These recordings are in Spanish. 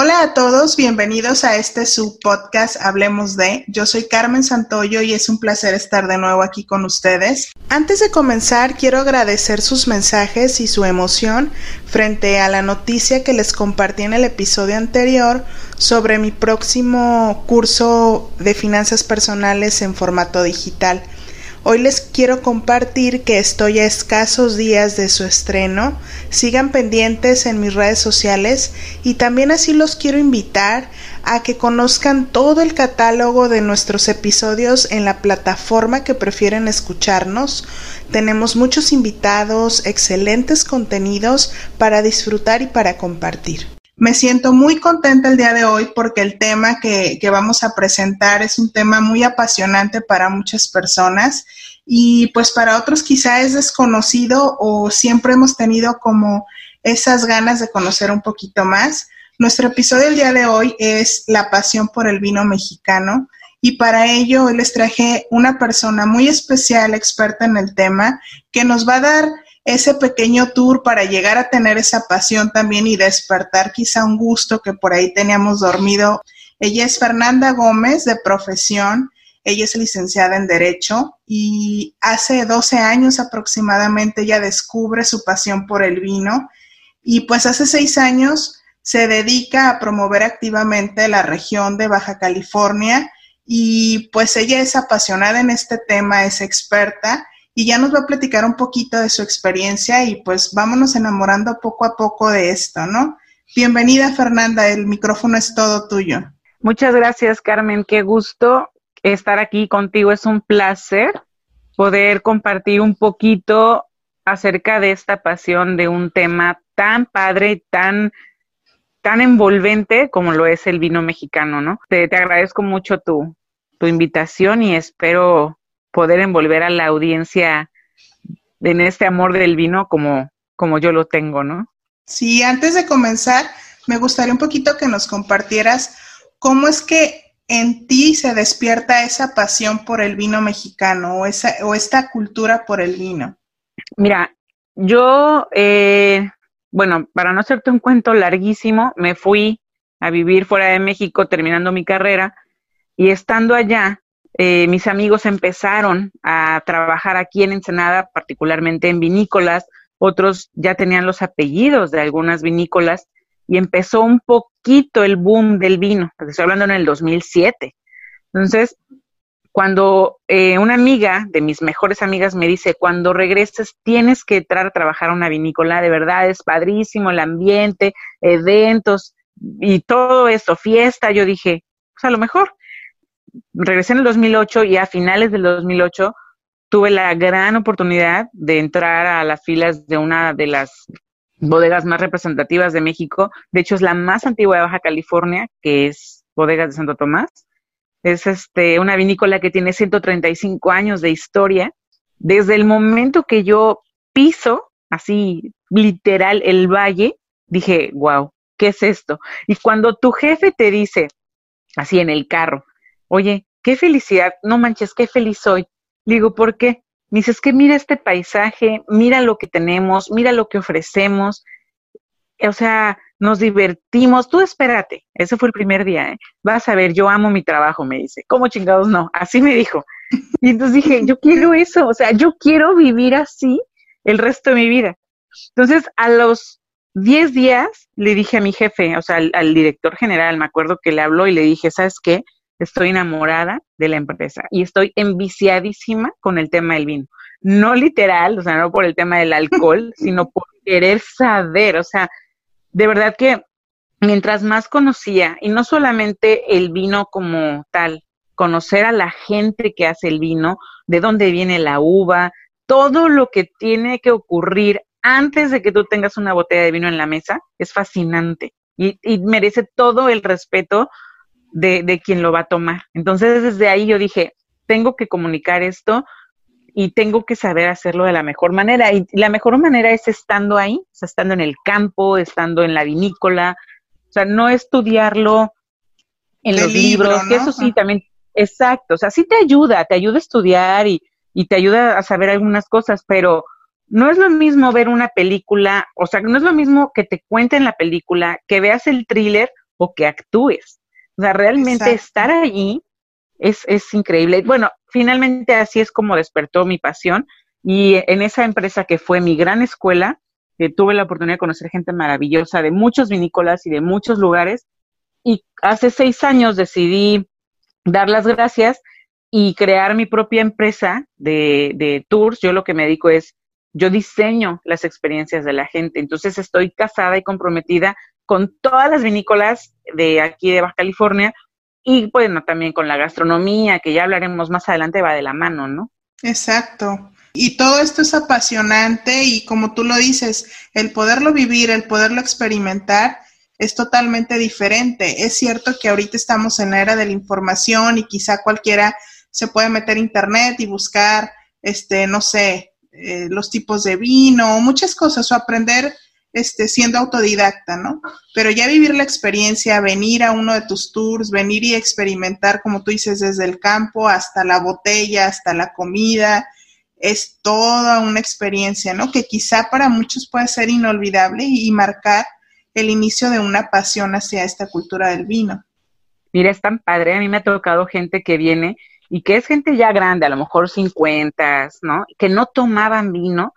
Hola a todos, bienvenidos a este subpodcast Hablemos de. Yo soy Carmen Santoyo y es un placer estar de nuevo aquí con ustedes. Antes de comenzar, quiero agradecer sus mensajes y su emoción frente a la noticia que les compartí en el episodio anterior sobre mi próximo curso de finanzas personales en formato digital. Hoy les quiero compartir que estoy a escasos días de su estreno. Sigan pendientes en mis redes sociales y también así los quiero invitar a que conozcan todo el catálogo de nuestros episodios en la plataforma que prefieren escucharnos. Tenemos muchos invitados, excelentes contenidos para disfrutar y para compartir. Me siento muy contenta el día de hoy porque el tema que, que, vamos a presentar es un tema muy apasionante para muchas personas y pues para otros quizá es desconocido o siempre hemos tenido como esas ganas de conocer un poquito más. Nuestro episodio el día de hoy es la pasión por el vino mexicano y para ello hoy les traje una persona muy especial, experta en el tema, que nos va a dar ese pequeño tour para llegar a tener esa pasión también y despertar quizá un gusto que por ahí teníamos dormido. Ella es Fernanda Gómez de profesión, ella es licenciada en Derecho y hace 12 años aproximadamente ella descubre su pasión por el vino y pues hace seis años se dedica a promover activamente la región de Baja California y pues ella es apasionada en este tema, es experta y ya nos va a platicar un poquito de su experiencia y pues vámonos enamorando poco a poco de esto, ¿no? Bienvenida Fernanda, el micrófono es todo tuyo. Muchas gracias Carmen, qué gusto estar aquí contigo, es un placer poder compartir un poquito acerca de esta pasión de un tema tan padre y tan tan envolvente como lo es el vino mexicano, ¿no? Te, te agradezco mucho tu, tu invitación y espero poder envolver a la audiencia en este amor del vino como, como yo lo tengo, ¿no? Sí, antes de comenzar, me gustaría un poquito que nos compartieras cómo es que en ti se despierta esa pasión por el vino mexicano o, esa, o esta cultura por el vino. Mira, yo, eh, bueno, para no hacerte un cuento larguísimo, me fui a vivir fuera de México terminando mi carrera y estando allá, eh, mis amigos empezaron a trabajar aquí en Ensenada, particularmente en vinícolas, otros ya tenían los apellidos de algunas vinícolas y empezó un poquito el boom del vino, estoy hablando en el 2007. Entonces, cuando eh, una amiga de mis mejores amigas me dice, cuando regreses tienes que entrar a trabajar a una vinícola, de verdad es padrísimo el ambiente, eventos y todo eso, fiesta, yo dije, pues a lo mejor regresé en el 2008 y a finales del 2008 tuve la gran oportunidad de entrar a las filas de una de las bodegas más representativas de México. De hecho, es la más antigua de Baja California, que es Bodegas de Santo Tomás. Es este, una vinícola que tiene 135 años de historia. Desde el momento que yo piso, así literal, el valle, dije, wow, ¿qué es esto? Y cuando tu jefe te dice, así en el carro, oye, qué felicidad, no manches, qué feliz soy. Digo, ¿por qué? Me dice, es que mira este paisaje, mira lo que tenemos, mira lo que ofrecemos. O sea, nos divertimos. Tú espérate, ese fue el primer día, ¿eh? Vas a ver, yo amo mi trabajo, me dice. ¿Cómo chingados no? Así me dijo. Y entonces dije, yo quiero eso, o sea, yo quiero vivir así el resto de mi vida. Entonces, a los 10 días le dije a mi jefe, o sea, al, al director general, me acuerdo que le habló y le dije, ¿sabes qué? Estoy enamorada de la empresa y estoy enviciadísima con el tema del vino. No literal, o sea, no por el tema del alcohol, sino por querer saber, o sea, de verdad que mientras más conocía, y no solamente el vino como tal, conocer a la gente que hace el vino, de dónde viene la uva, todo lo que tiene que ocurrir antes de que tú tengas una botella de vino en la mesa, es fascinante. y, y merece todo el respeto de, de quien lo va a tomar. Entonces, desde ahí yo dije, tengo que comunicar esto y tengo que saber hacerlo de la mejor manera. Y la mejor manera es estando ahí, o sea, estando en el campo, estando en la vinícola, o sea, no estudiarlo en los libros, que eso sí también, exacto, o sea, sí te ayuda, te ayuda a estudiar y, y te ayuda a saber algunas cosas, pero no es lo mismo ver una película, o sea, no es lo mismo que te cuenten la película, que veas el thriller o que actúes. O sea, realmente estar allí es, es increíble. Bueno, finalmente así es como despertó mi pasión y en esa empresa que fue mi gran escuela, eh, tuve la oportunidad de conocer gente maravillosa de muchos vinícolas y de muchos lugares y hace seis años decidí dar las gracias y crear mi propia empresa de, de tours. Yo lo que me dedico es, yo diseño las experiencias de la gente. Entonces estoy casada y comprometida con todas las vinícolas de aquí de Baja California y bueno, también con la gastronomía, que ya hablaremos más adelante, va de la mano, ¿no? Exacto. Y todo esto es apasionante y como tú lo dices, el poderlo vivir, el poderlo experimentar es totalmente diferente. Es cierto que ahorita estamos en la era de la información y quizá cualquiera se puede meter a internet y buscar, este, no sé, eh, los tipos de vino, muchas cosas, o aprender este, siendo autodidacta, ¿no? Pero ya vivir la experiencia, venir a uno de tus tours, venir y experimentar, como tú dices, desde el campo hasta la botella, hasta la comida, es toda una experiencia, ¿no? Que quizá para muchos puede ser inolvidable y marcar el inicio de una pasión hacia esta cultura del vino. Mira, es tan padre, a mí me ha tocado gente que viene y que es gente ya grande, a lo mejor 50, ¿no? Que no tomaban vino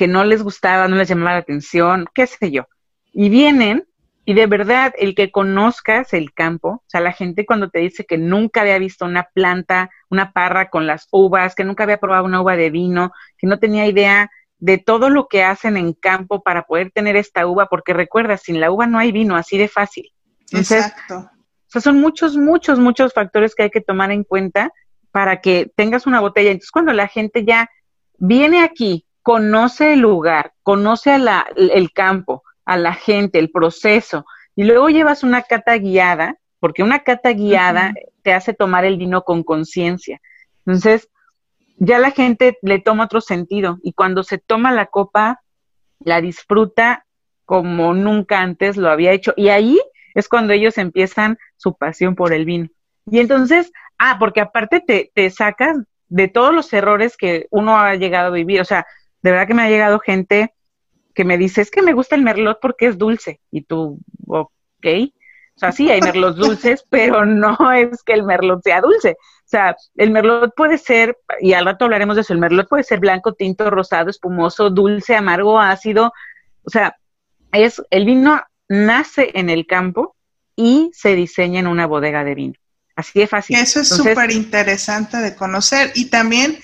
que no les gustaba, no les llamaba la atención, qué sé yo. Y vienen y de verdad el que conozcas el campo, o sea, la gente cuando te dice que nunca había visto una planta, una parra con las uvas, que nunca había probado una uva de vino, que no tenía idea de todo lo que hacen en campo para poder tener esta uva, porque recuerda, sin la uva no hay vino, así de fácil. Exacto. O sea, son muchos, muchos, muchos factores que hay que tomar en cuenta para que tengas una botella. Entonces, cuando la gente ya viene aquí conoce el lugar, conoce a el campo, a la gente, el proceso, y luego llevas una cata guiada, porque una cata guiada te hace tomar el vino con conciencia. Entonces, ya la gente le toma otro sentido y cuando se toma la copa, la disfruta como nunca antes lo había hecho. Y ahí es cuando ellos empiezan su pasión por el vino. Y entonces, ah, porque aparte te, te sacas de todos los errores que uno ha llegado a vivir. O sea, de verdad que me ha llegado gente que me dice, es que me gusta el merlot porque es dulce. Y tú, ok. O sea, sí, hay merlots dulces, pero no es que el merlot sea dulce. O sea, el merlot puede ser, y al rato hablaremos de eso, el merlot puede ser blanco, tinto, rosado, espumoso, dulce, amargo, ácido. O sea, es, el vino nace en el campo y se diseña en una bodega de vino. Así de fácil. Eso es súper interesante de conocer. Y también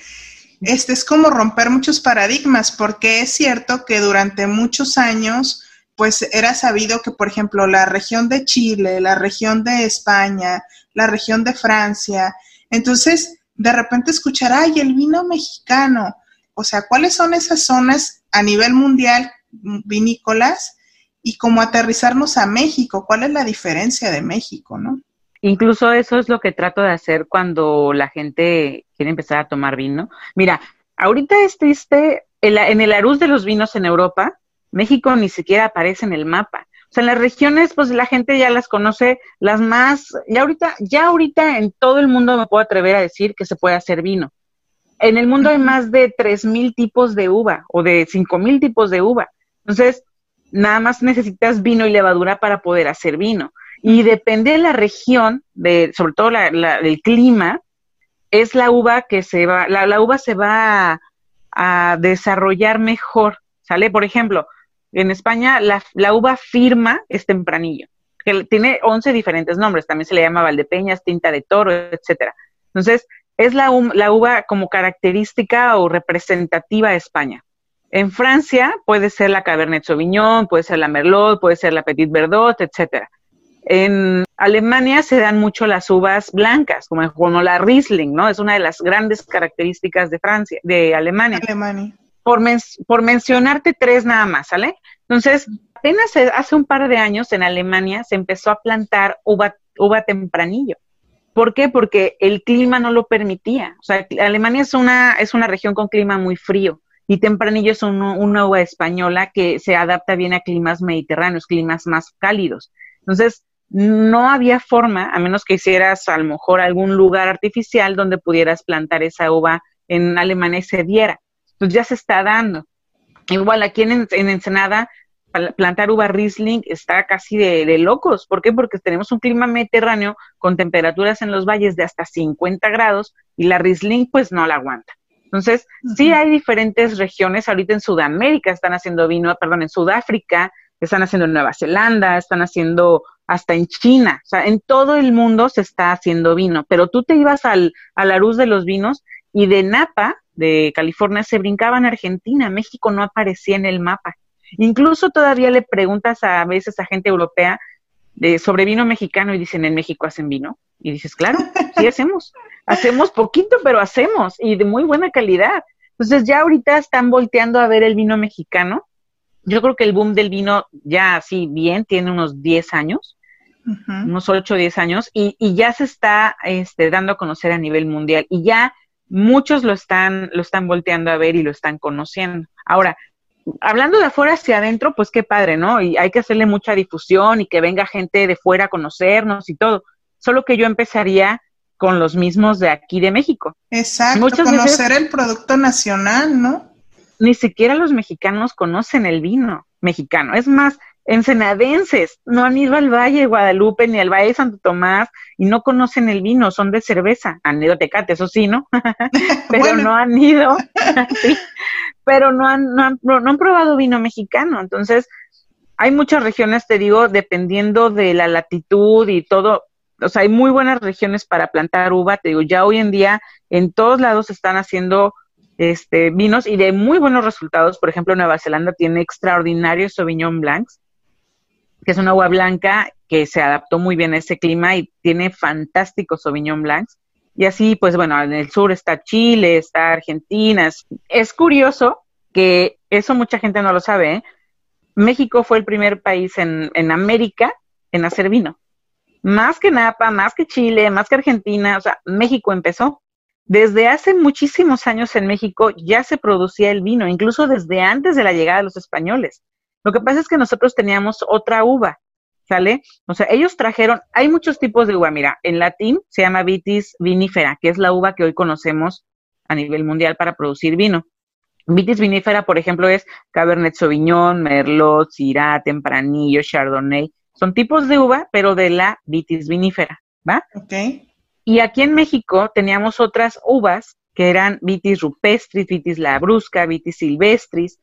este es como romper muchos paradigmas, porque es cierto que durante muchos años, pues era sabido que, por ejemplo, la región de Chile, la región de España, la región de Francia, entonces de repente escuchar, ay, el vino mexicano, o sea, ¿cuáles son esas zonas a nivel mundial vinícolas? Y cómo aterrizarnos a México, ¿cuál es la diferencia de México, no? Incluso eso es lo que trato de hacer cuando la gente quiere empezar a tomar vino. Mira, ahorita es triste, en el arús de los vinos en Europa, México ni siquiera aparece en el mapa. O sea, en las regiones, pues la gente ya las conoce, las más, ya ahorita, ya ahorita en todo el mundo me puedo atrever a decir que se puede hacer vino. En el mundo hay más de tres mil tipos de uva o de cinco mil tipos de uva. Entonces, nada más necesitas vino y levadura para poder hacer vino. Y depende de la región, de, sobre todo la, el clima, es la uva que se va, la, uva se va a, desarrollar mejor, ¿sale? Por ejemplo, en España la, la uva firma es tempranillo, que tiene 11 diferentes nombres, también se le llama Valdepeñas, tinta de toro, etcétera. Entonces, es la, la uva como característica o representativa de España. En Francia puede ser la Cabernet Sauvignon, puede ser la Merlot, puede ser la Petit Verdot, etcétera. En Alemania se dan mucho las uvas blancas, como, como la Riesling, ¿no? Es una de las grandes características de Francia, de Alemania. Alemania. Por, por mencionarte tres nada más, ¿sale? Entonces, apenas hace un par de años en Alemania se empezó a plantar uva, uva tempranillo. ¿Por qué? Porque el clima no lo permitía. O sea, Alemania es una, es una región con clima muy frío y tempranillo es una uva española que se adapta bien a climas mediterráneos, climas más cálidos. Entonces, no había forma, a menos que hicieras a lo mejor algún lugar artificial donde pudieras plantar esa uva en Alemania y se diera. Entonces ya se está dando. Igual aquí en, Ensenada, plantar uva Riesling está casi de, locos. ¿Por qué? Porque tenemos un clima mediterráneo con temperaturas en los valles de hasta 50 grados y la Riesling pues no la aguanta. Entonces, sí hay diferentes regiones. Ahorita en Sudamérica están haciendo vino, perdón, en Sudáfrica, están haciendo en Nueva Zelanda, están haciendo hasta en China. O sea, en todo el mundo se está haciendo vino. Pero tú te ibas al, a la luz de los vinos y de Napa, de California, se brincaba en Argentina. México no aparecía en el mapa. Incluso todavía le preguntas a, veces a gente europea de, sobre vino mexicano y dicen, ¿en México hacen vino? Y dices, claro, sí hacemos. Hacemos poquito, pero hacemos y de muy buena calidad. Entonces ya ahorita están volteando a ver el vino mexicano. Yo creo que el boom del vino ya así bien tiene unos 10 años, unos 8 o 10 años, y, y, ya se está este, dando a conocer a nivel mundial. Y ya muchos lo están, lo están volteando a ver y lo están conociendo. Ahora, hablando de afuera hacia adentro, pues qué padre, ¿no? Y hay que hacerle mucha difusión y que venga gente de fuera a conocernos y todo. Solo que yo empezaría con los mismos de aquí de México. Exacto, conocer el producto nacional, ¿no? Ni siquiera los mexicanos conocen el vino mexicano. Es más, ensenadenses no han ido al Valle de Guadalupe ni al Valle de Santo Tomás y no conocen el vino, son de cerveza, han ido a Tecate, eso sí, ¿no? pero no han ido, pero no han, no, han, no han probado vino mexicano, entonces hay muchas regiones, te digo, dependiendo de la latitud y todo, o sea, hay muy buenas regiones para plantar uva, te digo, ya hoy en día en todos lados están haciendo este, vinos y de muy buenos resultados. Por ejemplo, Nueva Zelanda tiene extraordinarios Sauvignon Blancs, que es una agua blanca que se adaptó muy bien a ese clima y tiene fantásticos Sauvignon Blancs. Y así, pues bueno, en el sur está Chile, está Argentina. Es, curioso que eso mucha gente no lo sabe. ¿eh? México fue el primer país en, en América en hacer vino. Más que Napa, más que Chile, más que Argentina, o sea, México empezó. Desde hace muchísimos años en México ya se producía el vino, incluso desde antes de la llegada de los españoles. Lo que pasa es que nosotros teníamos otra uva, ¿sale? O sea, ellos trajeron, hay muchos tipos de uva, mira, en latín se llama vitis vinifera, que es la uva que hoy conocemos a nivel mundial para producir vino. Vitis vinifera, por ejemplo, es Cabernet Sauvignon, Merlot, Syrah, Tempranillo, Chardonnay. Son tipos de uva, pero de la vitis vinifera, ¿va? Ok. Y aquí en México teníamos otras uvas que eran vitis rupestris, vitis labrusca, vitis silvestris.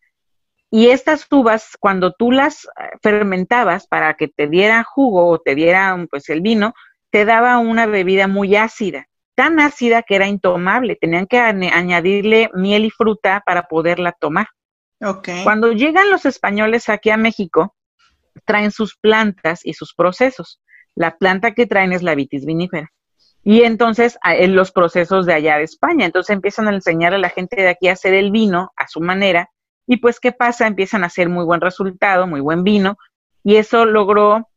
Y estas uvas, cuando tú las eh, fermentabas para que te diera jugo o te diera pues el vino, te daba una bebida muy ácida, tan ácida que era intomable. Tenían que añadirle miel y fruta para poderla tomar. Okay. Cuando llegan los españoles aquí a México, traen sus plantas y sus procesos. La planta que traen es la vitis vinífera y entonces en los procesos de allá de España. Entonces empiezan a enseñar a la gente de aquí a hacer el vino a su manera y pues ¿qué pasa? Empiezan a hacer muy buen resultado, muy buen vino y eso logró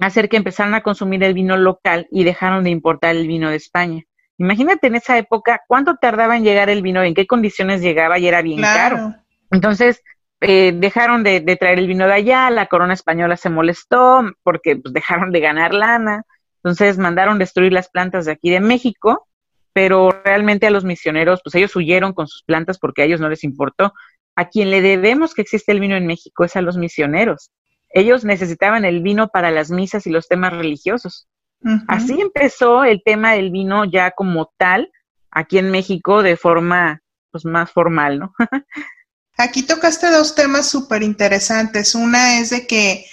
hacer que empezaran a consumir el vino local y dejaron de importar el vino de España. Imagínate en esa época cuánto tardaba en llegar el vino, en qué condiciones llegaba y era bien caro. Entonces, eh, dejaron de, traer el vino de allá, la corona española se molestó porque pues, dejaron de ganar lana, entonces mandaron destruir las plantas de aquí de México, pero realmente a los misioneros, pues ellos huyeron con sus plantas porque a ellos no les importó. A quien le debemos que existe el vino en México es a los misioneros. Ellos necesitaban el vino para las misas y los temas religiosos. Así empezó el tema del vino ya como tal aquí en México de forma pues más formal, ¿no? Aquí tocaste dos temas súper interesantes. Una es de que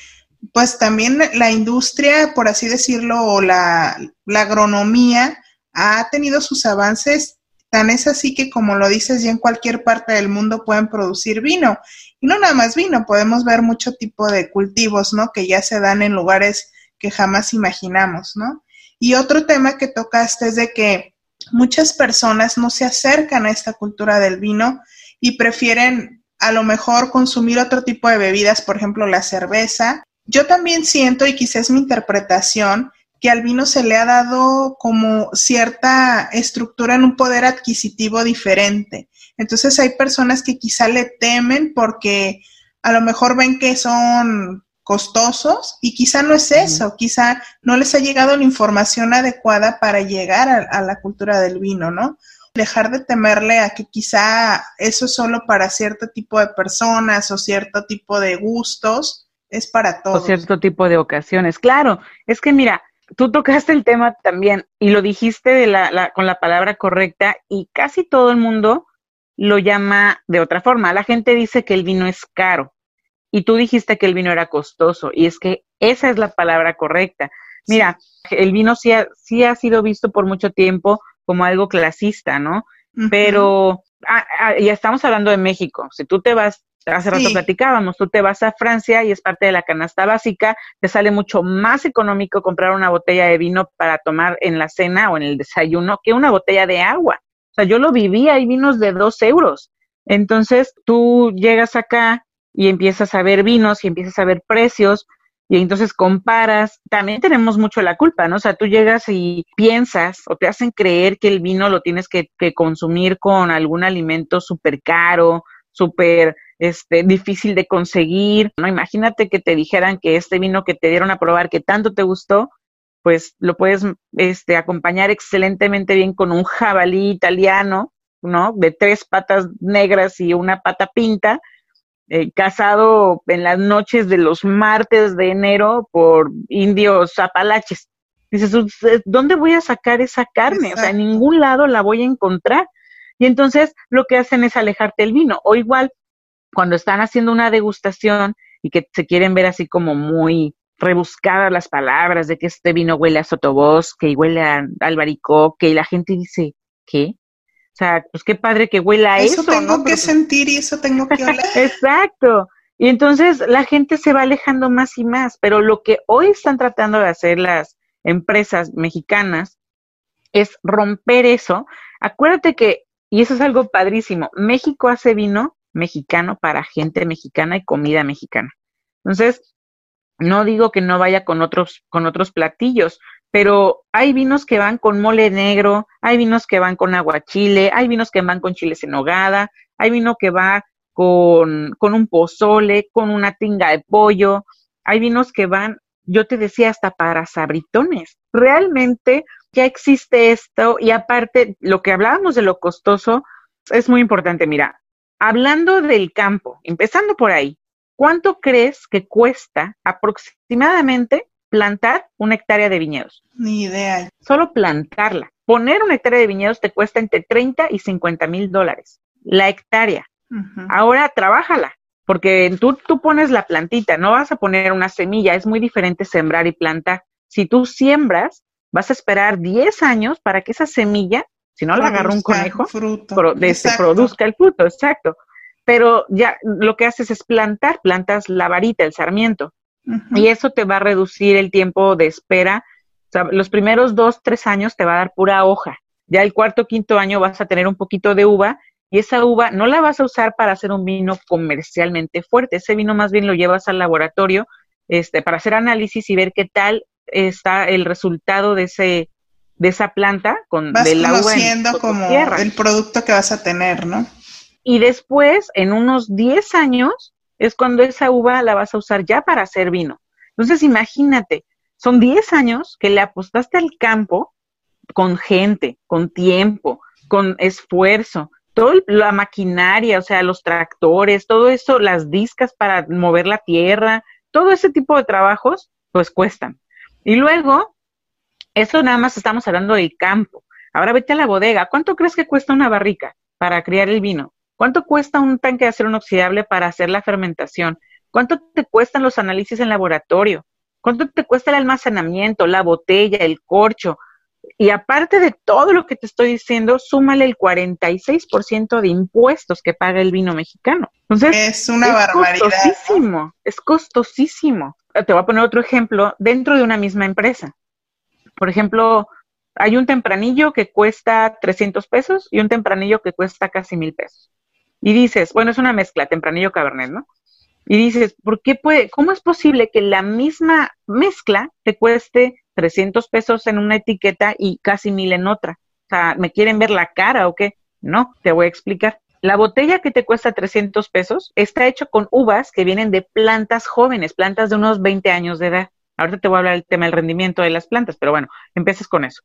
pues también la industria, por así decirlo, o la, agronomía ha tenido sus avances. Es así que, como lo dices, ya en cualquier parte del mundo pueden producir vino. Y no nada más vino, podemos ver mucho tipo de cultivos, ¿no? Que ya se dan en lugares que jamás imaginamos, ¿no? Y otro tema que tocaste es de que muchas personas no se acercan a esta cultura del vino y prefieren a lo mejor consumir otro tipo de bebidas, por ejemplo la cerveza. Yo también siento, y quizás mi interpretación, que al vino se le ha dado como cierta estructura en un poder adquisitivo diferente. Entonces hay personas que quizá le temen porque a lo mejor ven que son costosos y quizá no es eso, quizá no les ha llegado la información adecuada para llegar a, la cultura del vino, ¿no? Dejar de temerle a que quizá eso es solo para cierto tipo de personas o cierto tipo de gustos, es para todos. O cierto tipo de ocasiones. Claro, es que mira, tú tocaste el tema también y lo dijiste de la, con la palabra correcta y casi todo el mundo lo llama de otra forma. La gente dice que el vino es caro y tú dijiste que el vino era costoso y es que esa es la palabra correcta. Mira, el vino sí ha, sí ha sido visto por mucho tiempo como algo clasista, ¿no? Pero ah, ah, ya estamos hablando de México. Si tú te vas hace rato platicábamos, tú te vas a Francia y es parte de la canasta básica, te sale mucho más económico comprar una botella de vino para tomar en la cena o en el desayuno que una botella de agua. O sea, yo lo viví, hay vinos de dos euros. Entonces, tú llegas acá y empiezas a ver vinos y empiezas a ver precios y entonces comparas. También tenemos mucho la culpa, ¿no? O sea, tú llegas y piensas o te hacen creer que el vino lo tienes que, que consumir con algún alimento súper caro, súper este, difícil de conseguir, ¿no? Imagínate que te dijeran que este vino que te dieron a probar, que tanto te gustó, pues lo puedes este, acompañar excelentemente bien con un jabalí italiano, ¿no? De tres patas negras y una pata pinta, eh, casado en las noches de los martes de enero por indios apalaches. Dices, ¿dónde voy a sacar esa carne? O sea, en ningún lado la voy a encontrar. Y entonces lo que hacen es alejarte el vino. O igual, cuando están haciendo una degustación y que se quieren ver así como muy rebuscadas las palabras de que este vino huele a sotobosque y huele a albaricoque y la gente dice, ¿qué? O sea, pues qué padre que huela a eso. Eso tengo que sentir y eso tengo que oler. Exacto. Y entonces la gente se va alejando más y más, pero lo que hoy están tratando de hacer las empresas mexicanas es romper eso. Acuérdate que, y eso es algo padrísimo, México hace vino mexicano para gente mexicana y comida mexicana. Entonces, no digo que no vaya con otros, con otros platillos, pero hay vinos que van con mole negro, hay vinos que van con aguachile, hay vinos que van con chiles en nogada, hay vino que va con, con un pozole, con una tinga de pollo, hay vinos que van, yo te decía, hasta para sabritones. Realmente ya existe esto y aparte, lo que hablábamos de lo costoso es muy importante. Mira, Hablando del campo, empezando por ahí, ¿cuánto crees que cuesta aproximadamente plantar una hectárea de viñedos? Ni idea. Solo plantarla. Poner una hectárea de viñedos te cuesta entre 30 y 50 mil dólares. La hectárea. Ahora, trabájala, porque tú, tú pones la plantita, no vas a poner una semilla, es muy diferente sembrar y plantar. Si tú siembras, vas a esperar 10 años para que esa semilla si no la agarra un conejo, produzca el fruto, exacto. Pero ya lo que haces es plantar, plantas la varita, el sarmiento, y eso te va a reducir el tiempo de espera. O sea, los primeros dos, tres años te va a dar pura hoja. Ya el cuarto, quinto año vas a tener un poquito de uva y esa uva no la vas a usar para hacer un vino comercialmente fuerte. Ese vino más bien lo llevas al laboratorio este, para hacer análisis y ver qué tal está el resultado de ese, de esa planta con vas del conociendo como el producto que vas a tener, ¿no? Y después, en unos 10 años, es cuando esa uva la vas a usar ya para hacer vino. Entonces, imagínate, son 10 años que le apostaste al campo con gente, con tiempo, con esfuerzo, toda la maquinaria, o sea, los tractores, todo eso, las discas para mover la tierra, todo ese tipo de trabajos, pues cuestan. Y luego eso nada más estamos hablando del campo. Ahora vete a la bodega. ¿Cuánto crees que cuesta una barrica para criar el vino? ¿Cuánto cuesta un tanque de acero inoxidable para hacer la fermentación? ¿Cuánto te cuestan los análisis en laboratorio? ¿Cuánto te cuesta el almacenamiento, la botella, el corcho? Y aparte de todo lo que te estoy diciendo, súmale el 46% de impuestos que paga el vino mexicano. Entonces, es una barbaridad. Es costosísimo, es costosísimo. Te voy a poner otro ejemplo dentro de una misma empresa. Por ejemplo, hay un tempranillo que cuesta 300 pesos y un tempranillo que cuesta casi mil pesos. Y dices, bueno, es una mezcla, tempranillo cabernet, ¿no? Y dices, ¿por qué puede, cómo es posible que la misma mezcla te cueste 300 pesos en una etiqueta y casi mil en otra? O sea, ¿me quieren ver la cara o qué? No, te voy a explicar. La botella que te cuesta 300 pesos está hecho con uvas que vienen de plantas jóvenes, plantas de unos 20 años de edad. Ahorita te voy a hablar del tema del rendimiento de las plantas, pero bueno, empieces con eso.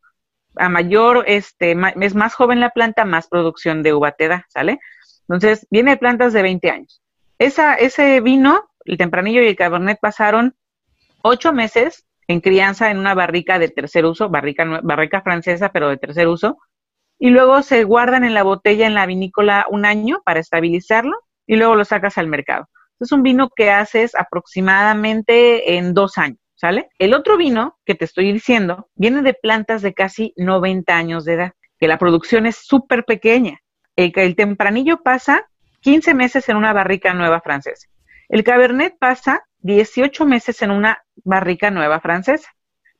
A mayor, este, es más joven la planta, más producción de uva te da, ¿sale? Entonces, viene de plantas de 20 años. Esa, ese vino, el tempranillo y el cabernet pasaron ocho meses en crianza en una barrica de tercer uso, barrica, barrica francesa, pero de tercer uso, y luego se guardan en la botella en la vinícola un año para estabilizarlo y luego lo sacas al mercado. Es un vino que haces aproximadamente en dos años, ¿sale? El otro vino que te estoy diciendo viene de plantas de casi 90 años de edad, que la producción es súper pequeña. El, el tempranillo pasa 15 meses en una barrica nueva francesa. El cabernet pasa 18 meses en una barrica nueva francesa.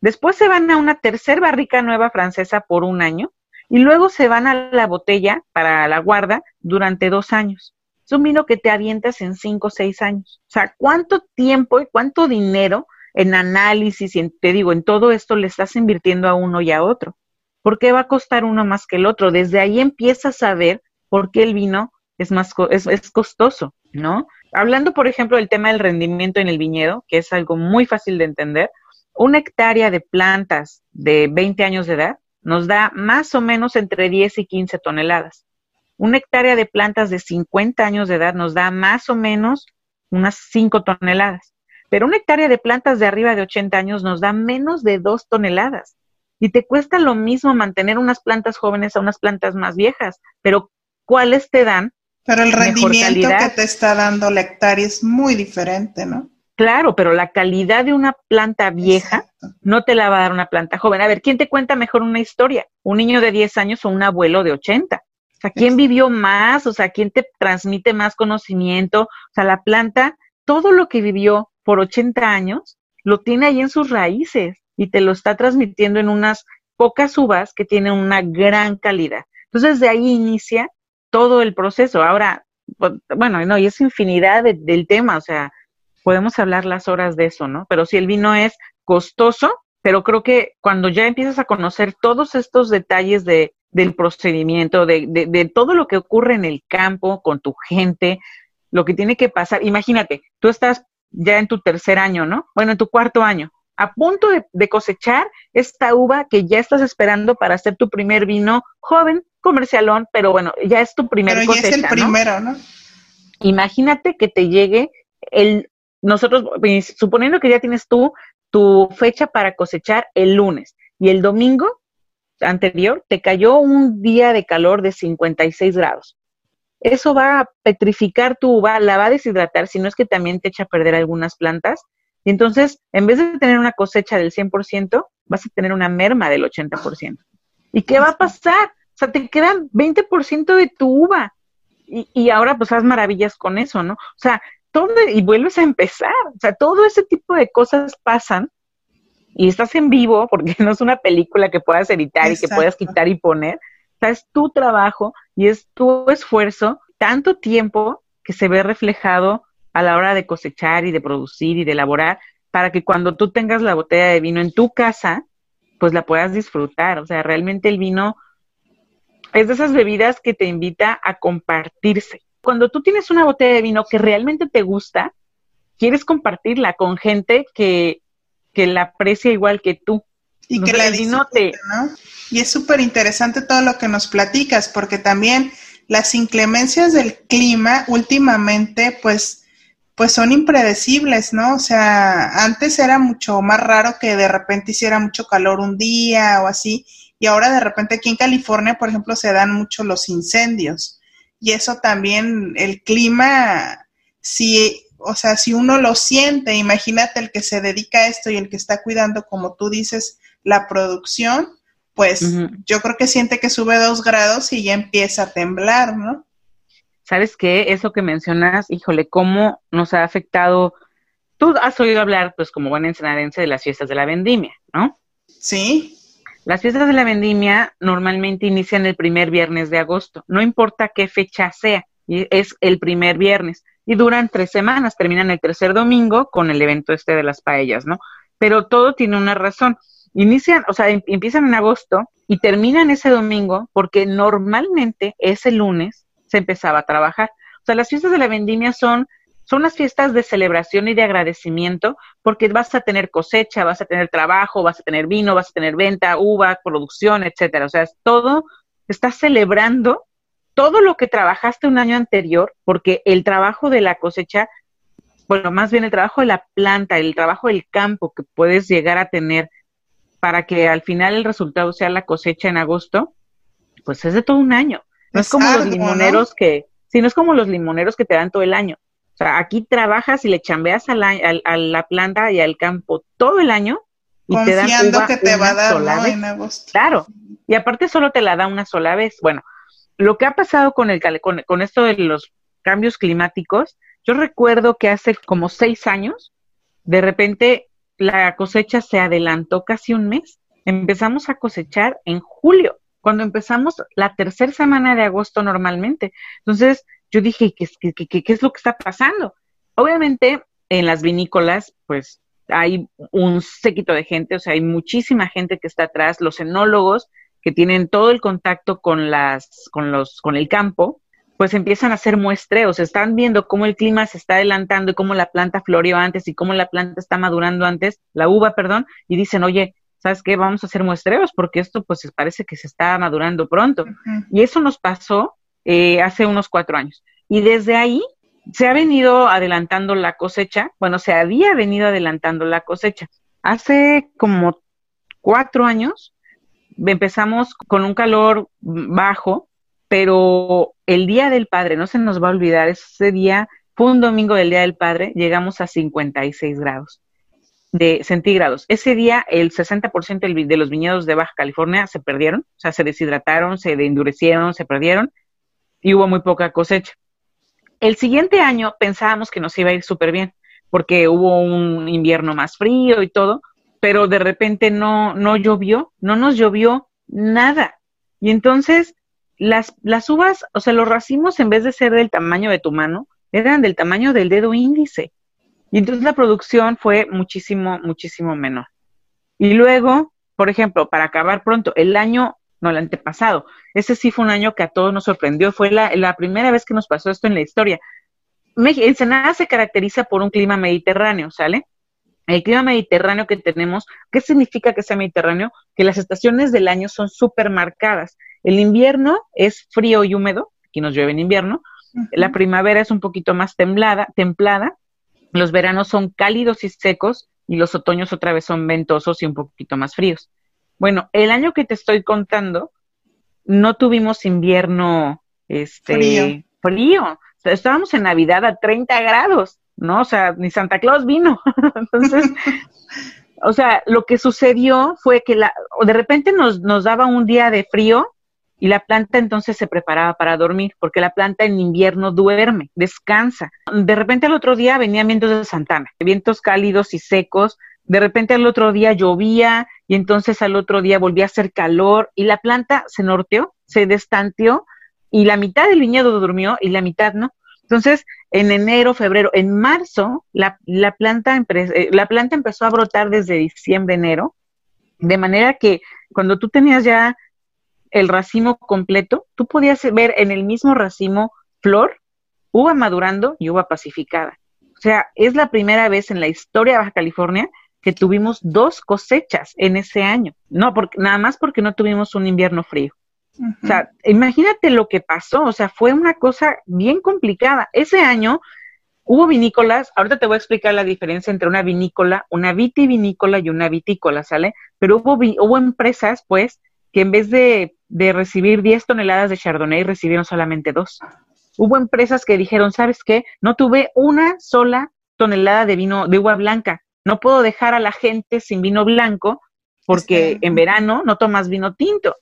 Después se van a una tercer barrica nueva francesa por un año y luego se van a la botella para la guarda durante dos años. Es un vino que te avientas en cinco o seis años. O sea, ¿cuánto tiempo y cuánto dinero en análisis y te digo, en todo esto le estás invirtiendo a uno y a otro? ¿Por qué va a costar uno más que el otro? Desde ahí empiezas a ver por qué el vino es más es, es costoso, ¿no? Hablando, por ejemplo, del tema del rendimiento en el viñedo, que es algo muy fácil de entender, una hectárea de plantas de 20 años de edad nos da más o menos entre 10 y 15 toneladas. Una hectárea de plantas de 50 años de edad nos da más o menos unas 5 toneladas. Pero una hectárea de plantas de arriba de 80 años nos da menos de 2 toneladas. Y te cuesta lo mismo mantener unas plantas jóvenes a unas plantas más viejas. Pero ¿cuáles te dan? Pero el rendimiento que te está dando la hectárea es muy diferente, ¿no? Claro, pero la calidad de una planta vieja no te la va a dar una planta joven. A ver, ¿quién te cuenta mejor una historia? ¿Un niño de 10 años o un abuelo de 80? O sea, ¿quién vivió más? O sea, ¿quién te transmite más conocimiento? O sea, la planta, todo lo que vivió por 80 años, lo tiene ahí en sus raíces y te lo está transmitiendo en unas pocas uvas que tienen una gran calidad. Entonces, de ahí inicia todo el proceso. Ahora, pues, bueno, no, y es infinidad del tema, o sea, podemos hablar las horas de eso, ¿no? Pero si el vino es costoso, pero creo que cuando ya empiezas a conocer todos estos detalles de, del procedimiento, de, de, de, todo lo que ocurre en el campo, con tu gente, lo que tiene que pasar, imagínate, tú estás ya en tu tercer año, ¿no? Bueno, en tu cuarto año, a punto de, cosechar esta uva que ya estás esperando para hacer tu primer vino joven, comercialón, pero bueno, ya es tu primer pero Ya es el primero, ¿no? Imagínate que te llegue el nosotros, pues, suponiendo que ya tienes tú tu fecha para cosechar el lunes y el domingo anterior te cayó un día de calor de 56 grados. Eso va a petrificar tu uva, la va a deshidratar, si no es que también te echa a perder algunas plantas. Y entonces, en vez de tener una cosecha del 100%, vas a tener una merma del 80%. ¿Y qué va a pasar? O sea, te quedan 20% de tu uva. Y, y ahora pues haz maravillas con eso, ¿no? O sea, todo, y vuelves a empezar. O sea, todo ese tipo de cosas pasan y estás en vivo porque no es una película que puedas editar y que puedas quitar y poner. Sea, es tu trabajo y es tu esfuerzo, tanto tiempo que se ve reflejado a la hora de cosechar y de producir y de elaborar para que cuando tú tengas la botella de vino en tu casa, pues la puedas disfrutar. O sea, realmente el vino es de esas bebidas que te invita a compartirse cuando tú tienes una botella de vino que realmente te gusta, quieres compartirla con gente que, que la aprecia igual que tú. Y que la. Y es súper interesante todo lo que nos platicas, porque también las inclemencias del clima últimamente, pues, pues son impredecibles, ¿no? O sea, antes era mucho más raro que de repente hiciera mucho calor un día o así, y ahora de repente aquí en California, por ejemplo, se dan mucho los incendios y eso también, el clima, si, o sea, si uno lo siente, imagínate el que se dedica a esto y el que está cuidando, como tú dices, la producción, pues yo creo que siente que sube dos grados y ya empieza a temblar, ¿no? ¿Sabes qué? Eso que mencionas, híjole, cómo nos ha afectado. Tú has oído hablar, pues, como buen ensenadense, de las fiestas de la vendimia, ¿no? Sí. Las fiestas de la vendimia normalmente inician el primer viernes de agosto, no importa qué fecha sea, y es el primer viernes y duran tres semanas, terminan el tercer domingo con el evento este de las paellas, ¿no? Pero todo tiene una razón. Inician, o sea, em, empiezan en agosto y terminan ese domingo porque normalmente ese lunes se empezaba a trabajar. O sea, las fiestas de la vendimia son son las fiestas de celebración y de agradecimiento porque vas a tener cosecha, vas a tener trabajo, vas a tener vino, vas a tener venta, uva, producción, etcétera. O sea, es todo, estás celebrando todo lo que trabajaste un año anterior, porque el trabajo de la cosecha, bueno, más bien el trabajo de la planta, el trabajo del campo que puedes llegar a tener para que al final el resultado sea la cosecha en agosto, pues es de todo un año. No es, como los limoneros que, sí, no es como los limoneros que te dan todo el año sea, aquí trabajas y le chambeas a la, a, la planta y al campo todo el año y te dan uva que te va a dar en agosto. Claro, y aparte solo te la da una sola vez. Bueno, lo que ha pasado con, el, con, con esto de los cambios climáticos, yo recuerdo que hace como seis años, de repente la cosecha se adelantó casi un mes. Empezamos a cosechar en julio, cuando empezamos la tercera semana de agosto normalmente. Entonces, yo dije, ¿qué, qué, qué, qué es lo que está pasando? Obviamente, en las vinícolas, pues hay un séquito de gente, o sea, hay muchísima gente que está atrás, los enólogos que tienen todo el contacto con las, con los, con el campo, pues empiezan a hacer muestreos, están viendo cómo el clima se está adelantando y cómo la planta floreó antes y cómo la planta está madurando antes, la uva, perdón, y dicen, oye, ¿sabes qué? Vamos a hacer muestreos porque esto pues parece que se está madurando pronto. Y eso nos pasó eh, hace unos cuatro años. Y desde ahí se ha venido adelantando la cosecha, bueno, se había venido adelantando la cosecha. Hace como cuatro años empezamos con un calor bajo, pero el Día del Padre, no se nos va a olvidar, ese día fue un domingo del Día del Padre, llegamos a 56 grados de centígrados. Ese día el 60% de los viñedos de Baja California se perdieron, o sea, se deshidrataron, se endurecieron, se perdieron y hubo muy poca cosecha. El siguiente año pensábamos que nos iba a ir súper bien, porque hubo un invierno más frío y todo, pero de repente no, no llovió, no nos llovió nada. Y entonces las, las uvas, o sea, los racimos en vez de ser del tamaño de tu mano, eran del tamaño del dedo índice. Y entonces la producción fue muchísimo, muchísimo menor. Y luego, por ejemplo, para acabar pronto, el año no el antepasado. Ese sí fue un año que a todos nos sorprendió, fue la, la primera vez que nos pasó esto en la historia. Ensenada se caracteriza por un clima mediterráneo, ¿sale? El clima mediterráneo que tenemos, ¿qué significa que sea mediterráneo? Que las estaciones del año son súper marcadas. El invierno es frío y húmedo, aquí nos llueve en invierno. La primavera es un poquito más templada, templada. Los veranos son cálidos y secos y los otoños otra vez son ventosos y un poquito más fríos. Bueno, el año que te estoy contando, no tuvimos invierno este, frío. estábamos en Navidad a 30 grados, ¿no? O sea, ni Santa Claus vino. Entonces, o sea, lo que sucedió fue que la, de repente nos, nos daba un día de frío y la planta entonces se preparaba para dormir, porque la planta en invierno duerme, descansa. De repente al otro día venían vientos de Santana, vientos cálidos y secos, de repente al otro día llovía y entonces al otro día volvía a hacer calor y la planta se norteó, se destanteó y la mitad del viñedo durmió y la mitad no. Entonces, en enero, febrero, en marzo, la, la, planta, eh, la planta empezó a brotar desde diciembre, enero, de manera que cuando tú tenías ya el racimo completo, tú podías ver en el mismo racimo flor, uva madurando y uva pacificada. O sea, es la primera vez en la historia de Baja California que tuvimos dos cosechas en ese año, no, porque, nada más porque no tuvimos un invierno frío. O sea, imagínate lo que pasó, o sea, fue una cosa bien complicada. Ese año hubo vinícolas, ahorita te voy a explicar la diferencia entre una vinícola, una vitivinícola y una vitícola, ¿sale? Pero hubo, hubo empresas, pues, que en vez de, de recibir 10 toneladas de Chardonnay, recibieron solamente dos. Hubo empresas que dijeron, ¿sabes qué? No tuve una sola tonelada de vino, de uva blanca, no puedo dejar a la gente sin vino blanco porque en verano no tomas vino tinto.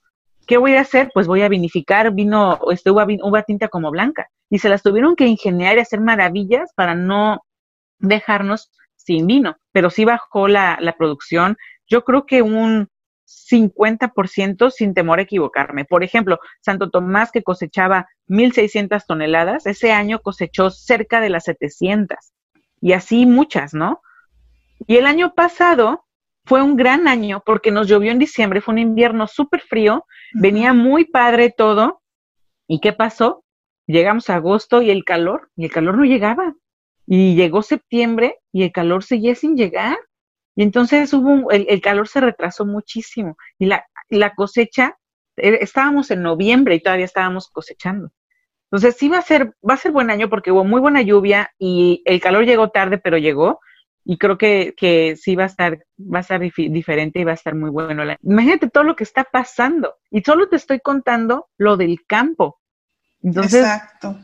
¿Qué voy a hacer? Pues voy a vinificar vino, este, uva, uva tinta como blanca. Y se las tuvieron que ingeniar y hacer maravillas para no dejarnos sin vino, pero sí bajó la, la producción. Yo creo que un 50% sin temor a equivocarme. Por ejemplo, Santo Tomás que cosechaba 1.600 toneladas, ese año cosechó cerca de las 700 y así muchas, ¿no? Y el año pasado fue un gran año porque nos llovió en diciembre, fue un invierno súper frío, venía muy padre todo. ¿Y qué pasó? Llegamos a agosto y el calor, y el calor no llegaba. Y llegó septiembre y el calor seguía sin llegar. Y entonces hubo el, calor se retrasó muchísimo y la, la cosecha, eh, estábamos en noviembre y todavía estábamos cosechando. Entonces sí va a ser, va a ser buen año porque hubo muy buena lluvia y el calor llegó tarde, pero llegó. Y creo que, que sí va a estar, va a estar diferente y va a estar muy bueno. Imagínate todo lo que está pasando. Y solo te estoy contando lo del campo. Entonces, Exacto.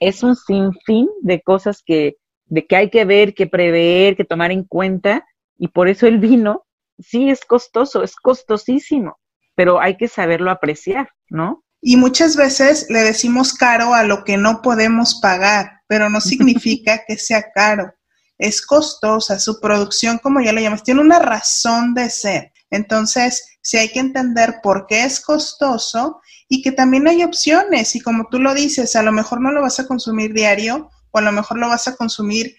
es un sinfín de cosas que, de que hay que ver, que prever, que tomar en cuenta y por eso el vino sí es costoso, es costosísimo, pero hay que saberlo apreciar, ¿no? Y muchas veces le decimos caro a lo que no podemos pagar, pero no significa que sea caro. Es costosa, su producción, como ya le llamas, tiene una razón de ser. Entonces, sí hay que entender por qué es costoso y que también hay opciones. Y como tú lo dices, a lo mejor no lo vas a consumir diario o a lo mejor lo vas a consumir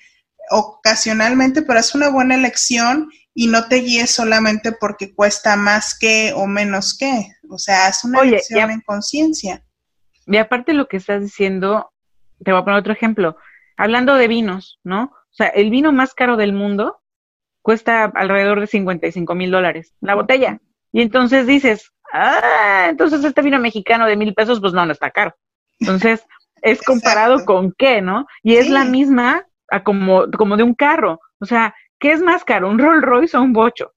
ocasionalmente, pero es una buena elección y no te guíes solamente porque cuesta más que o menos que. O sea, es una elección en conciencia. Y aparte lo que estás diciendo, te voy a poner otro ejemplo. Hablando de vinos, ¿no? O sea, el vino más caro del mundo cuesta alrededor de 55 mil dólares, la botella. Y entonces dices, ah, entonces este vino mexicano de mil pesos, pues no, no está caro. Entonces, es comparado con qué, ¿no? Y es la misma como, como de un carro. O sea, ¿qué es más caro, un Rolls Royce o un bocho?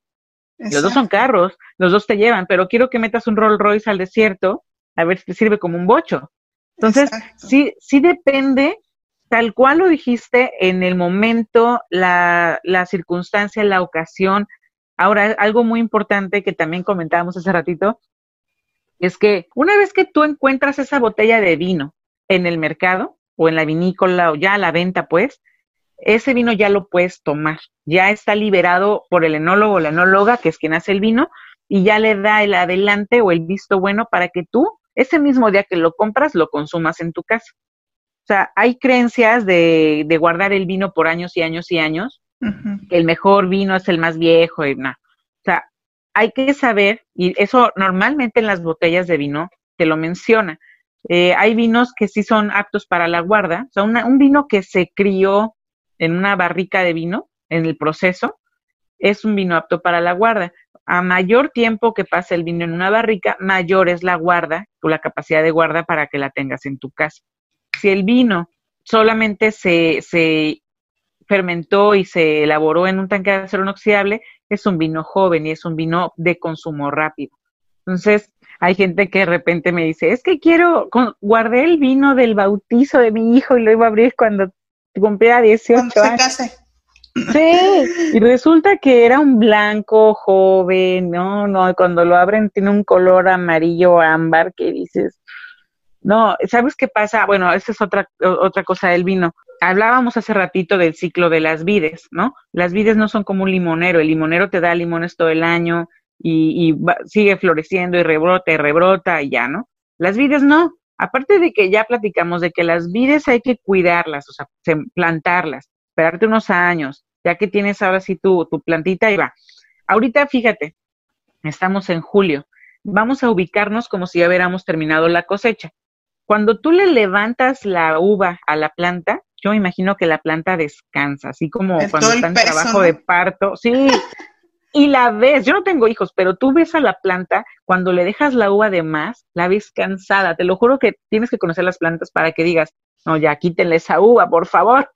Los dos son carros, los dos te llevan, pero quiero que metas un Rolls Royce al desierto a ver si te sirve como un bocho. Entonces, sí, sí depende, tal cual lo dijiste, en el momento, la, la circunstancia, la ocasión. Ahora, algo muy importante que también comentábamos hace ratito, es que una vez que tú encuentras esa botella de vino en el mercado o en la vinícola o ya a la venta, pues, ese vino ya lo puedes tomar. Ya está liberado por el enólogo o la enóloga, que es quien hace el vino, y ya le da el adelante o el visto bueno para que tú, ese mismo día que lo compras, lo consumas en tu casa. O sea, hay creencias de, de guardar el vino por años y años y años, que el mejor vino es el más viejo y nada. O sea, hay que saber, y eso normalmente en las botellas de vino te lo menciona. Eh, hay vinos que sí son aptos para la guarda, o sea, un vino que se crió en una barrica de vino, en el proceso, es un vino apto para la guarda. A mayor tiempo que pase el vino en una barrica, mayor es la guarda o la capacidad de guarda para que la tengas en tu casa. Si el vino solamente se, fermentó y se elaboró en un tanque de acero inoxidable, es un vino joven y es un vino de consumo rápido. Entonces, hay gente que de repente me dice, es que quiero, guardé el vino del bautizo de mi hijo y lo iba a abrir cuando cumplía 18 años. Sí, y resulta que era un blanco joven, no, no, cuando lo abren tiene un color amarillo ámbar que dices, no, ¿sabes qué pasa? Bueno, esa es otra, otra cosa del vino. Hablábamos hace ratito del ciclo de las vides, ¿no? Las vides no son como un limonero, el limonero te da limones todo el año y, sigue floreciendo y rebrota y rebrota y ya, ¿no? Las vides no, Aparte de que ya platicamos de que las vides hay que cuidarlas, o sea, plantarlas, esperarte unos años, ya que tienes ahora sí tu, tu plantita y va. Ahorita fíjate, estamos en julio, vamos a ubicarnos como si ya hubiéramos terminado la cosecha. Cuando tú le levantas la uva a la planta, yo me imagino que la planta descansa, así como cuando está en trabajo de parto. Sí, y la ves, yo no tengo hijos, pero tú ves a la planta, cuando le dejas la uva de más, la ves cansada. Te lo juro que tienes que conocer las plantas para que digas, no, ya quítenle esa uva, por favor.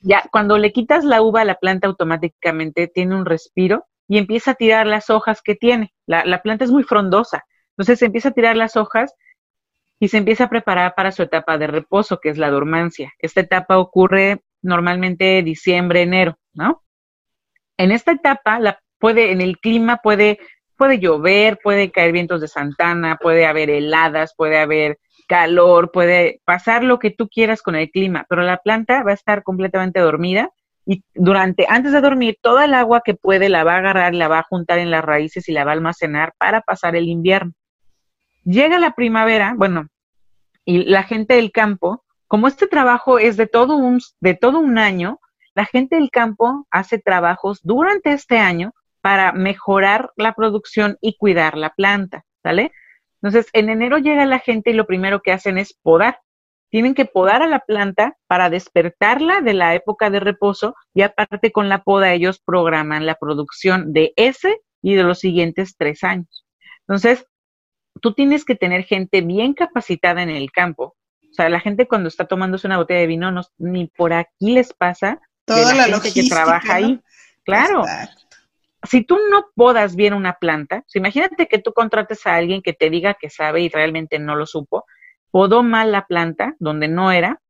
Ya, cuando le quitas la uva la planta automáticamente tiene un respiro y empieza a tirar las hojas que tiene. La, la planta es muy frondosa. Entonces empieza a tirar las hojas y se empieza a preparar para su etapa de reposo, que es la dormancia. Esta etapa ocurre normalmente diciembre, enero, ¿no? En esta etapa, la, puede, en el clima puede, puede llover, puede caer vientos de Santana, puede haber heladas, puede haber calor, puede pasar lo que tú quieras con el clima, pero la planta va a estar completamente dormida y durante, antes de dormir, toda el agua que puede la va a agarrar, la va a juntar en las raíces y la va a almacenar para pasar el invierno. Llega la primavera, bueno, y la gente del campo, como este trabajo es de todo un, de todo un año, la gente del campo hace trabajos durante este año para mejorar la producción y cuidar la planta, ¿sale? Entonces, en enero llega la gente y lo primero que hacen es podar tienen que podar a la planta para despertarla de la época de reposo y aparte con la poda ellos programan la producción de ese y de los siguientes tres años. Entonces, tú tienes que tener gente bien capacitada en el campo. O sea, la gente cuando está tomándose una botella de vino, no, ni por aquí les pasa toda la, gente que trabaja ahí. Claro. Si tú no podas bien una planta, imagínate que tú contrates a alguien que te diga que sabe y realmente no lo supo, podó mal la planta donde no era,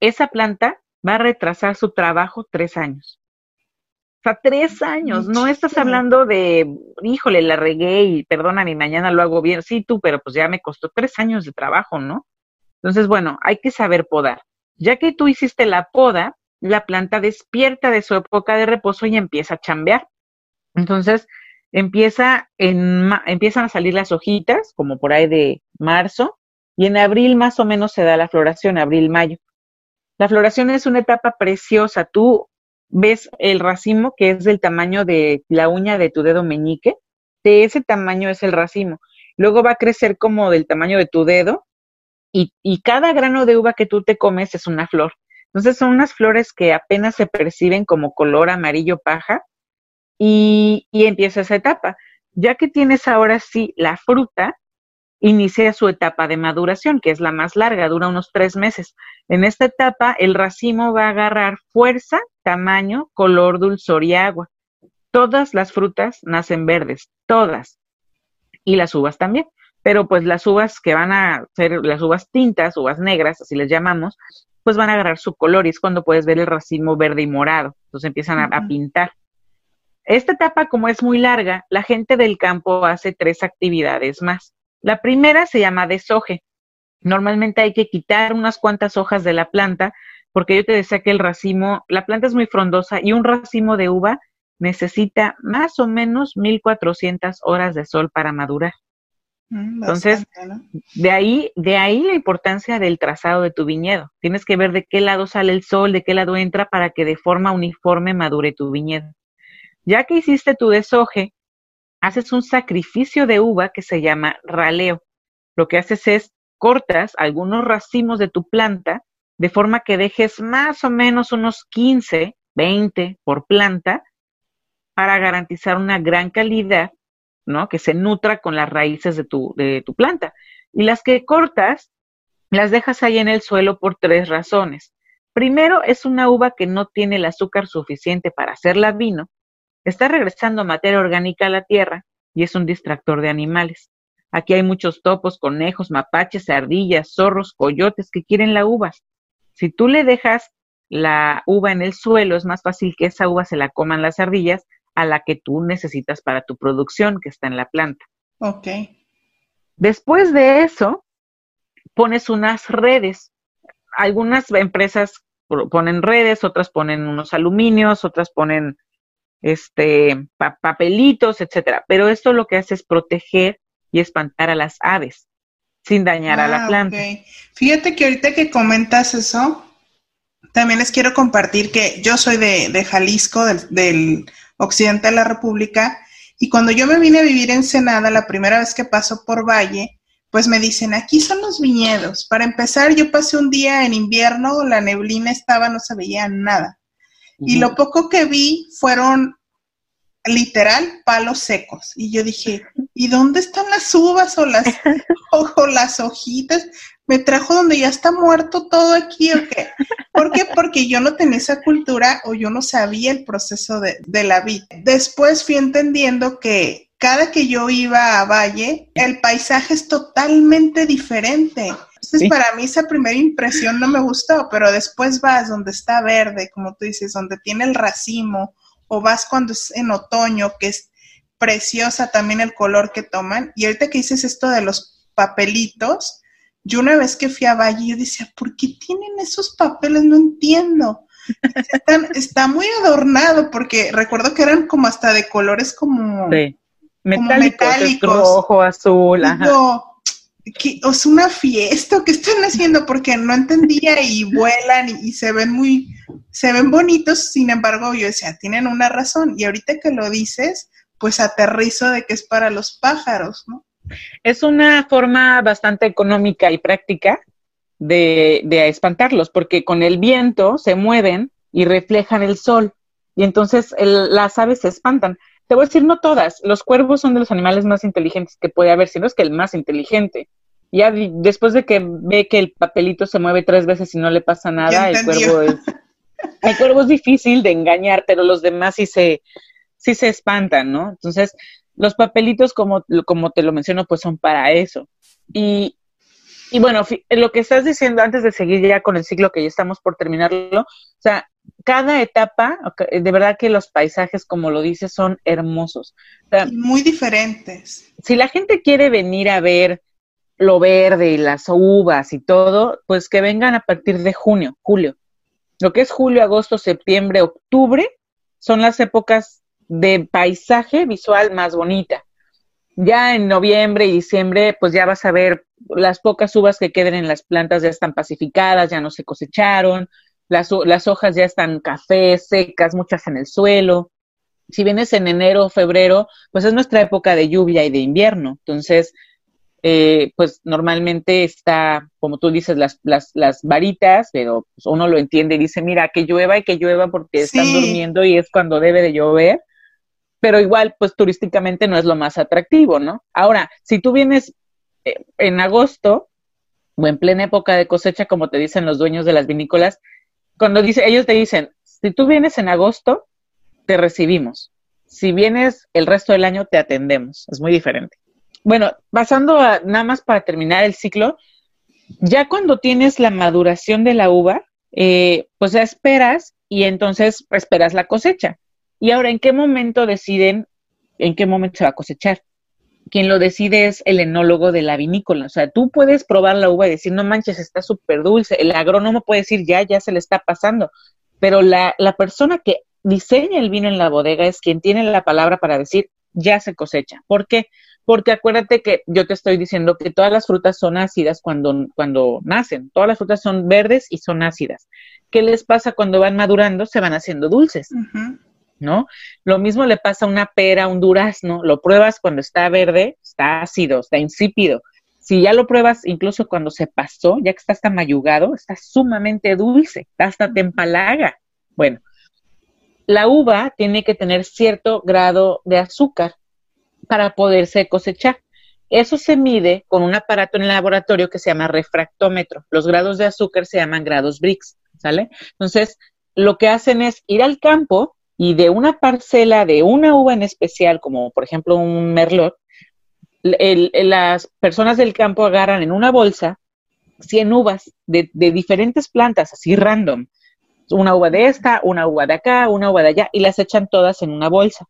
esa planta va a retrasar su trabajo tres años. O sea, tres años, no estás hablando de, híjole, la regué y perdóname, mañana lo hago bien. Sí, tú, pero pues ya me costó tres años de trabajo, ¿no? Entonces, bueno, hay que saber podar. Ya que tú hiciste la poda, la planta despierta de su época de reposo y empieza a chambear. Entonces, empieza en, empiezan a salir las hojitas, como por ahí de marzo, y en abril más o menos se da la floración, abril-mayo. La floración es una etapa preciosa. Tú ves el racimo que es del tamaño de la uña de tu dedo meñique, de ese tamaño es el racimo. Luego va a crecer como del tamaño de tu dedo y, y cada grano de uva que tú te comes es una flor. Entonces son unas flores que apenas se perciben como color amarillo paja y, y empieza esa etapa. Ya que tienes ahora sí la fruta, inicia su etapa de maduración, que es la más larga, dura unos tres meses. En esta etapa, el racimo va a agarrar fuerza, tamaño, color, dulzor y agua. Todas las frutas nacen verdes, todas. Y las uvas también. Pero pues las uvas que van a ser las uvas tintas, uvas negras, así les llamamos, pues van a agarrar su color y es cuando puedes ver el racimo verde y morado. Entonces empiezan a, a pintar. Esta etapa, como es muy larga, la gente del campo hace tres actividades más. La primera se llama deshoje. Normalmente hay que quitar unas cuantas hojas de la planta, porque yo te decía que el racimo, la planta es muy frondosa y un racimo de uva necesita más o menos 1400 horas de sol para madurar. Mm, Entonces, de ahí, de ahí la importancia del trazado de tu viñedo. Tienes que ver de qué lado sale el sol, de qué lado entra para que de forma uniforme madure tu viñedo. Ya que hiciste tu deshoje, haces un sacrificio de uva que se llama raleo. Lo que haces es cortas algunos racimos de tu planta de forma que dejes más o menos unos 15, 20 por planta para garantizar una gran calidad, ¿no? Que se nutra con las raíces de tu, de tu planta. Y las que cortas, las dejas ahí en el suelo por tres razones. Primero, es una uva que no tiene el azúcar suficiente para hacerla vino, Está regresando materia orgánica a la tierra y es un distractor de animales. Aquí hay muchos topos, conejos, mapaches, ardillas, zorros, coyotes que quieren la uva. Si tú le dejas la uva en el suelo, es más fácil que esa uva se la coman las ardillas a la que tú necesitas para tu producción que está en la planta. Ok. Después de eso, pones unas redes. Algunas empresas ponen redes, otras ponen unos aluminios, otras ponen este, papelitos, etcétera. Pero esto lo que hace es proteger y espantar a las aves sin dañar a la ah, planta. Fíjate que ahorita que comentas eso, también les quiero compartir que yo soy de, Jalisco, del, del, occidente de la República, y cuando yo me vine a vivir en Senada, la primera vez que paso por Valle, pues me dicen, aquí son los viñedos. Para empezar, yo pasé un día en invierno, la neblina estaba, no se veía nada. Y lo poco que vi fueron literal palos secos. Y yo dije, ¿y dónde están las uvas o las, o, las hojitas? Me trajo donde ya está muerto todo aquí o qué? ¿Por qué? Porque yo no tenía esa cultura o yo no sabía el proceso de, de la vida. Después fui entendiendo que cada que yo iba a Valle, el paisaje es totalmente diferente. Entonces, para mí esa primera impresión no me gustó, pero después vas donde está verde, como tú dices, donde tiene el racimo, o vas cuando es en otoño, que es preciosa también el color que toman. Y ahorita que dices esto de los papelitos, yo una vez que fui a Valle, yo decía, ¿por qué tienen esos papeles? No entiendo. está, muy adornado porque recuerdo que eran como hasta de colores como, metálicos, rojo, azul. Es una fiesta, ¿qué están haciendo? Porque no entendía y vuelan y, se ven muy, se ven bonitos, sin embargo yo decía, tienen una razón. Y ahorita que lo dices, pues aterrizo de que es para los pájaros, ¿no? Es una forma bastante económica y práctica de, de espantarlos, porque con el viento se mueven y reflejan el sol. Y entonces las aves se espantan. Te voy a decir, no todas. Los cuervos son de los animales más inteligentes que puede haber, si no es que el más inteligente. Ya después de que ve que el papelito se mueve tres veces y no le pasa nada, el cuervo es... El cuervo es difícil de engañar, pero los demás sí se, sí se espantan, ¿no? Entonces, los papelitos, como, como te lo menciono, pues son para eso. Y, y bueno, lo que estás diciendo antes de seguir ya con el ciclo que ya estamos por terminarlo, o sea, cada etapa, de verdad que los paisajes, como lo dices, son hermosos. Muy diferentes. Si la gente quiere venir a ver lo verde y las uvas y todo, pues que vengan a partir de junio, julio. Lo que es julio, agosto, septiembre, octubre, son las épocas de paisaje visual más bonita. Ya en noviembre y diciembre, pues ya vas a ver las pocas uvas que queden en las plantas ya están pacificadas, ya no se cosecharon, las, las hojas ya están cafés, secas, muchas en el suelo. Si vienes en enero o febrero, pues es nuestra época de lluvia y de invierno. Entonces, eh, pues normalmente está, como tú dices, las, las, las varitas, pero pues uno lo entiende y dice, mira, que llueva y que llueva porque están durmiendo y es cuando debe de llover pero igual, pues turísticamente no es lo más atractivo, ¿no? Ahora, si tú vienes eh, en agosto o en plena época de cosecha, como te dicen los dueños de las vinícolas, cuando dice, ellos te dicen, si tú vienes en agosto, te recibimos. Si vienes el resto del año, te atendemos. Es muy diferente. Bueno, pasando a nada más para terminar el ciclo, ya cuando tienes la maduración de la uva, eh, pues ya esperas y entonces esperas la cosecha. Y ahora, ¿en qué momento deciden en qué momento se va a cosechar? Quien lo decide es el enólogo de la vinícola. O sea, tú puedes probar la uva y decir, no manches, está súper dulce. El agrónomo puede decir, ya, ya se le está pasando. Pero la, la persona que diseña el vino en la bodega es quien tiene la palabra para decir, ya se cosecha. ¿Por qué? Porque acuérdate que yo te estoy diciendo que todas las frutas son ácidas cuando, cuando nacen. Todas las frutas son verdes y son ácidas. ¿Qué les pasa cuando van madurando? Se van haciendo dulces. ¿No? Lo mismo le pasa a una pera, un durazno, lo pruebas cuando está verde, está ácido, está insípido. Si ya lo pruebas incluso cuando se pasó, ya que está hasta mayugado, está sumamente dulce, hasta te empalaga. Bueno, la uva tiene que tener cierto grado de azúcar para poderse cosechar. Eso se mide con un aparato en el laboratorio que se llama refractómetro. Los grados de azúcar se llaman grados Brix, ¿sale? Entonces, lo que hacen es ir al campo, y de una parcela de una uva en especial, como por ejemplo un merlot, las personas del campo agarran en una bolsa 100 uvas de, de, diferentes plantas, así random. Una uva de esta, una uva de acá, una uva de allá, y las echan todas en una bolsa.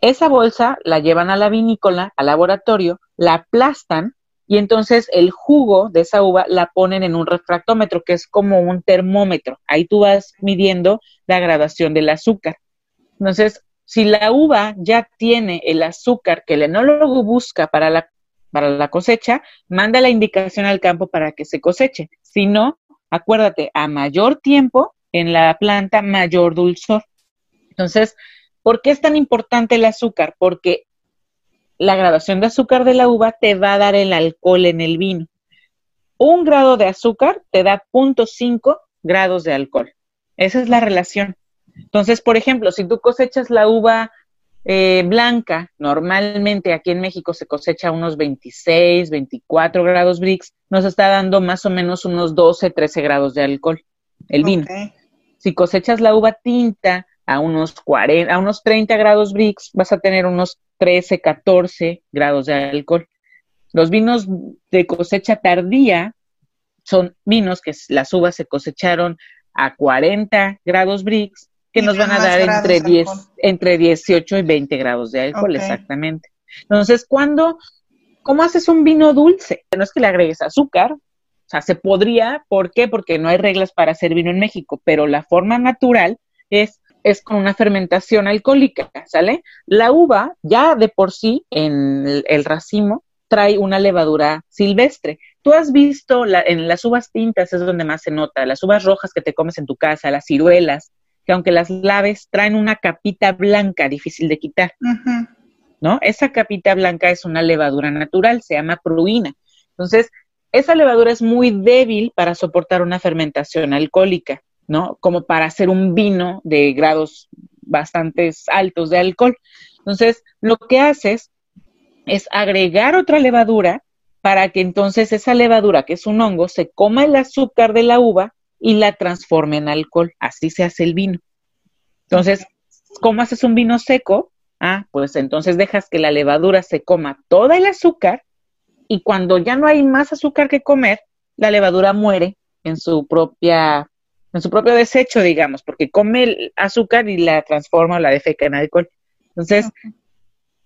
Esa bolsa la llevan a la vinícola, al laboratorio, la aplastan y entonces el jugo de esa uva la ponen en un refractómetro, que es como un termómetro. Ahí tú vas midiendo la gradación del azúcar. Entonces, si la uva ya tiene el azúcar que el enólogo busca para la, para la cosecha, manda la indicación al campo para que se coseche. Si no, acuérdate, a mayor tiempo en la planta, mayor dulzor. Entonces, ¿por qué es tan importante el azúcar? Porque la graduación de azúcar de la uva te va a dar el alcohol en el vino. Un grado de azúcar te da 0.5 grados de alcohol. Esa es la relación. Entonces, por ejemplo, si tú cosechas la uva eh, blanca, normalmente aquí en México se cosecha unos 26, 24 grados Brix, nos está dando más o menos unos 12, 13 grados de alcohol, el vino. Si cosechas la uva tinta a unos 40, a unos 30 grados Brix, vas a tener unos 13, 14 grados de alcohol. Los vinos de cosecha tardía son vinos que las uvas se cosecharon a 40 grados Brix que nos van a dar entre, 10, entre 18 y 20 grados de alcohol, exactamente. Entonces, ¿cuándo, cómo haces un vino dulce? No es que le agregues azúcar, O sea, se podría, ¿por qué? Porque no hay reglas para hacer vino en México, pero la forma natural es, es con una fermentación alcohólica, ¿sale? La uva ya de por sí en el, racimo trae una levadura silvestre. Tú has visto en las uvas tintas es donde más se nota, las uvas rojas que te comes en tu casa, las ciruelas, que aunque las laves traen una capita blanca difícil de quitar, ¿no? Esa capita blanca es una levadura natural, se llama pruina. Entonces, esa levadura es muy débil para soportar una fermentación alcohólica, ¿no? Como para hacer un vino de grados bastante altos de alcohol. Entonces, lo que haces es agregar otra levadura para que entonces esa levadura, que es un hongo, se coma el azúcar de la uva y la transforme en alcohol. Así se hace el vino. Entonces, ¿cómo haces un vino seco? Ah, pues entonces dejas que la levadura se coma todo el azúcar y cuando ya no hay más azúcar que comer, la levadura muere en su propia en su propio desecho, digamos, porque come el azúcar y la transforma o la defeca en alcohol. Entonces,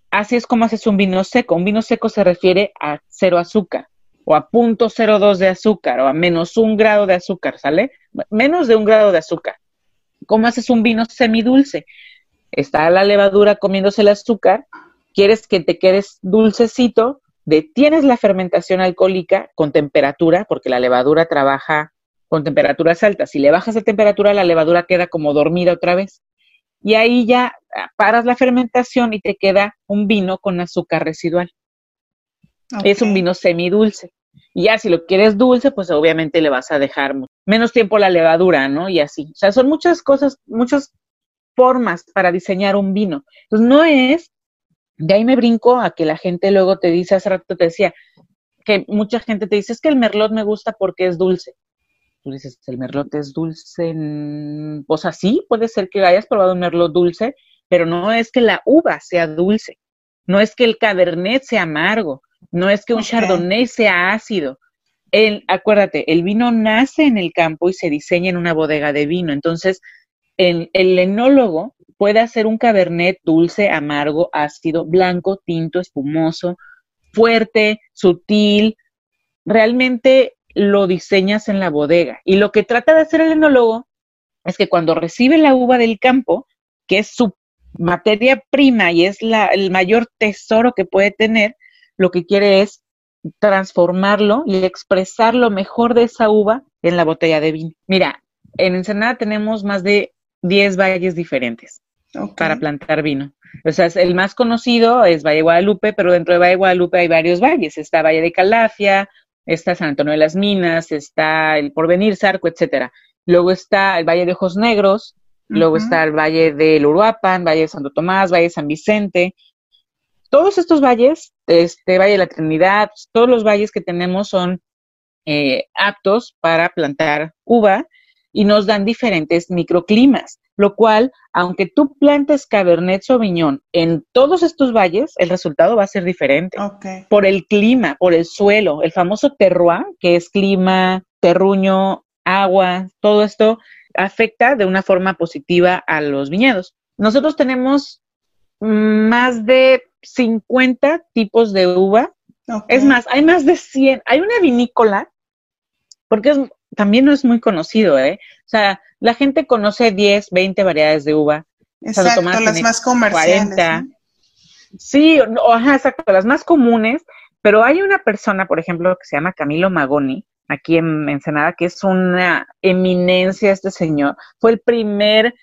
así es como haces un vino seco. Un vino seco se refiere a cero azúcar o a punto cero dos de azúcar o a menos un grado de azúcar, ¿sale? Menos de un grado de azúcar. ¿Cómo haces un vino semidulce? Está la levadura comiéndose el azúcar, quieres que te quedes dulcecito, detienes la fermentación alcohólica con temperatura, porque la levadura trabaja con temperaturas altas. Si le bajas la temperatura, la levadura queda como dormida otra vez. Y ahí ya paras la fermentación y te queda un vino con azúcar residual. Es un vino semidulce. Y ya si lo quieres dulce, pues obviamente le vas a dejar menos tiempo la levadura, ¿no? Y así. O sea, son muchas cosas, muchas formas para diseñar un vino. Entonces no es de ahí me brinco a que la gente luego te dice, hace rato te decía, que mucha gente te dice, es que el merlot me gusta porque es dulce. Tú dices, el merlot es dulce. Pues así, puede ser que hayas probado un merlot dulce, pero no es que la uva sea dulce, no es que el cabernet sea amargo, no es que un chardonnay sea ácido. El, acuérdate, el vino nace en el campo y se diseña en una bodega de vino. Entonces, el, el enólogo puede hacer un cabernet dulce, amargo, ácido, blanco, tinto, espumoso, fuerte, sutil. Realmente lo diseñas en la bodega. Y lo que trata de hacer el enólogo es que cuando recibe la uva del campo, que es su materia prima y es la, el mayor tesoro que puede tener, lo que quiere es transformarlo y expresar lo mejor de esa uva en la botella de vino. Mira, en Ensenada tenemos más de 10 valles diferentes para plantar vino. O sea, el más conocido es Valle Guadalupe, pero dentro de Valle Guadalupe hay varios valles. Está Valle de Calafia, está San Antonio de las Minas, está el Porvenir, Zarco, etcétera. Luego está el Valle de Ojos Negros, luego está el Valle del Uruapan, Valle de Santo Tomás, Valle de San Vicente. Todos estos valles, este Valle de la Trinidad, todos los valles que tenemos son eh, aptos para plantar uva y nos dan diferentes microclimas lo cual, aunque tú plantes Cabernet Sauvignon en todos estos valles, el resultado va a ser diferente. Por el clima, por el suelo, el famoso terroir, que es clima, terruño, agua, todo esto afecta de una forma positiva a los viñedos. Nosotros tenemos más de 50 tipos de uva. Es más, hay más de 100. Hay una vinícola, porque también no es muy conocido, ¿eh? O sea, la gente conoce 10, 20 variedades de uva. Exacto, las más comerciales. 40. Sí, ajá, exacto, las más comunes, pero hay una persona, por ejemplo, que se llama Camilo Magoni, aquí en Ensenada, que es una eminencia este señor. Fue el primer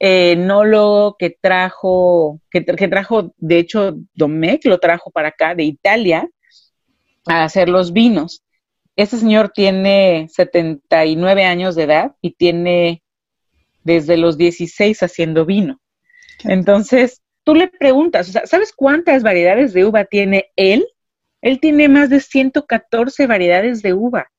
enólogo que trajo, que, que, trajo, de hecho, Domecq lo trajo para acá, de Italia, a hacer los vinos. Este señor tiene 79 años de edad y tiene desde los 16 haciendo vino. Entonces, tú le preguntas, ¿sabes cuántas variedades de uva tiene él? Él tiene más de 114 variedades de uva.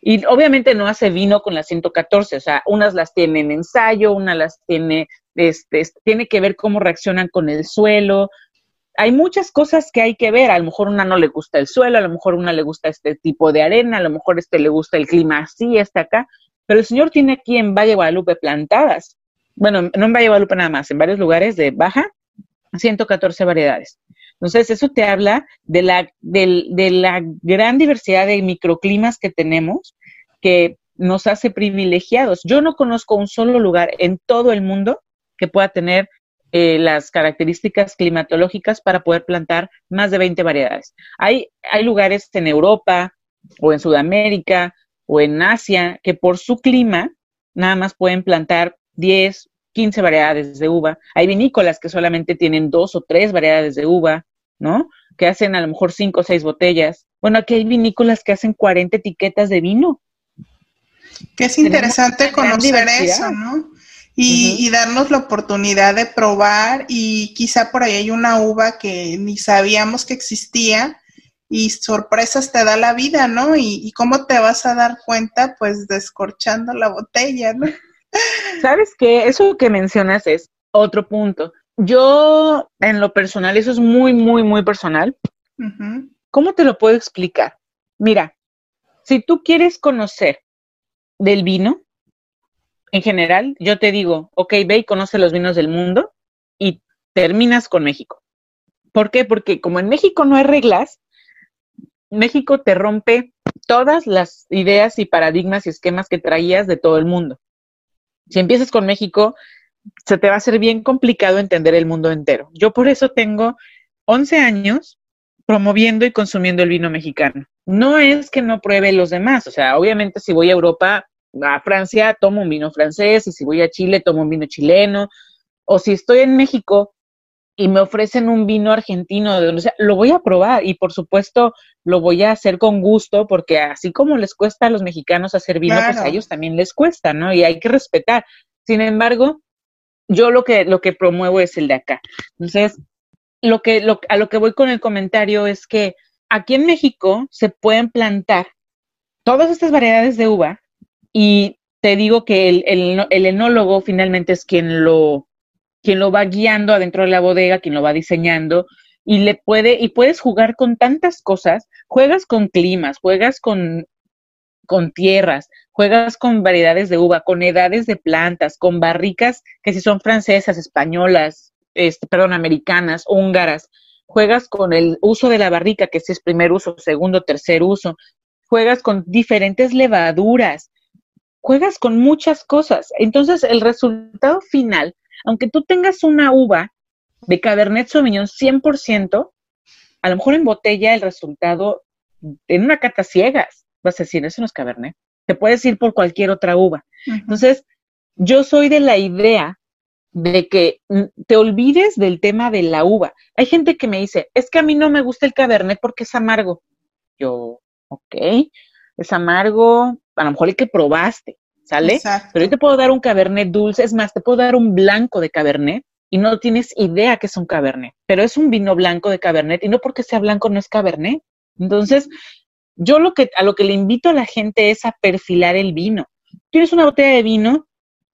Y obviamente no hace vino con las 114, o sea, unas las tiene en ensayo, unas las tiene, este, tiene que ver cómo reaccionan con el suelo, hay muchas cosas que hay que ver. A lo mejor una no le gusta el suelo, a lo mejor una le gusta este tipo de arena, a lo mejor este le gusta el clima así, este acá. Pero el señor tiene aquí en Valle Guadalupe plantadas. Bueno, no en Valle Guadalupe nada más, en varios lugares de baja, 114 variedades. Entonces, eso te habla de la, de la gran diversidad de microclimas que tenemos, que nos hace privilegiados. Yo no conozco un solo lugar en todo el mundo que pueda tener eh, las características climatológicas para poder plantar más de 20 variedades. Hay, hay lugares en Europa o en Sudamérica o en Asia que por su clima nada más pueden plantar 10, 15 variedades de uva. Hay vinícolas que solamente tienen dos o tres variedades de uva, ¿no? Que hacen a lo mejor cinco o seis botellas. Bueno, aquí hay vinícolas que hacen 40 etiquetas de vino. Que es interesante conocer eso, ¿no? Y, darnos la oportunidad de probar y quizá por ahí hay una uva que ni sabíamos que existía y sorpresas te da la vida, ¿no? Y, y cómo te vas a dar cuenta, pues descorchando la botella, ¿no? ¿Sabes qué? Eso que mencionas es otro punto. Yo, en lo personal, eso es muy, muy, muy personal. ¿Cómo te lo puedo explicar? Mira, si tú quieres conocer del vino, en general, yo te digo, ok, ve y conoce los vinos del mundo y terminas con México. ¿Por qué? Porque como en México no hay reglas, México te rompe todas las ideas y paradigmas y esquemas que traías de todo el mundo. Si empiezas con México, se te va a hacer bien complicado entender el mundo entero. Yo por eso tengo 11 años promoviendo y consumiendo el vino mexicano. No es que no pruebe los demás, o sea, obviamente si voy a Europa, a Francia, tomo un vino francés, y si voy a Chile, tomo un vino chileno, o si estoy en México y me ofrecen un vino argentino de donde sea, lo voy a probar y por supuesto lo voy a hacer con gusto porque así como les cuesta a los mexicanos hacer vino, pues a ellos también les cuesta, ¿no? Y hay que respetar. Sin embargo, yo lo que, lo que promuevo es el de acá. Entonces, lo que, lo, a lo que voy con el comentario es que aquí en México se pueden plantar todas estas variedades de uva y te digo que el, el, el enólogo finalmente es quien lo, quien lo va guiando adentro de la bodega, quien lo va diseñando y le puede y puedes jugar con tantas cosas, juegas con climas, juegas con con tierras, juegas con variedades de uva, con edades de plantas, con barricas que si son francesas, españolas, este, perdón, americanas, húngaras, juegas con el uso de la barrica, que si es primer uso, segundo, tercer uso, juegas con diferentes levaduras, juegas con muchas cosas. Entonces, el resultado final aunque tú tengas una uva de Cabernet Sauvignon 100%, a lo mejor en botella el resultado, en una cata ciegas, vas a decir, eso no es Cabernet. Te puedes ir por cualquier otra uva. Entonces, yo soy de la idea de que te olvides del tema de la uva. Hay gente que me dice, es que a mí no me gusta el Cabernet porque es amargo. Yo, ok, es amargo, a lo mejor el que probaste. ¿Sale? Pero yo te puedo dar un cabernet dulce, es más, te puedo dar un blanco de cabernet y no tienes idea que es un cabernet, pero es un vino blanco de cabernet y no porque sea blanco no es cabernet. Entonces, yo lo que a lo que le invito a la gente es a perfilar el vino. Tienes una botella de vino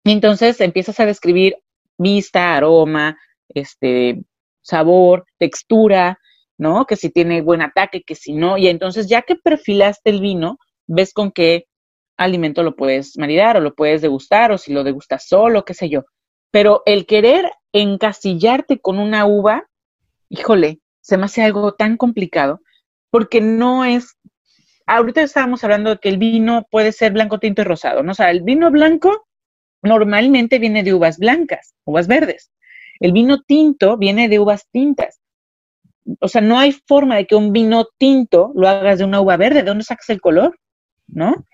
y entonces empiezas a describir vista, aroma, este sabor, textura, ¿no? Que si tiene buen ataque, que si no, y entonces ya que perfilaste el vino, ves con qué alimento lo puedes maridar o lo puedes degustar o si lo degustas solo, qué sé yo. Pero el querer encasillarte con una uva, híjole, se me hace algo tan complicado porque no es... Ahorita estábamos hablando de que el vino puede ser blanco, tinto y rosado, ¿no? O sea, el vino blanco normalmente viene de uvas blancas, uvas verdes. El vino tinto viene de uvas tintas. O sea, no hay forma de que un vino tinto lo hagas de una uva verde. ¿De dónde sacas el color? ¿No?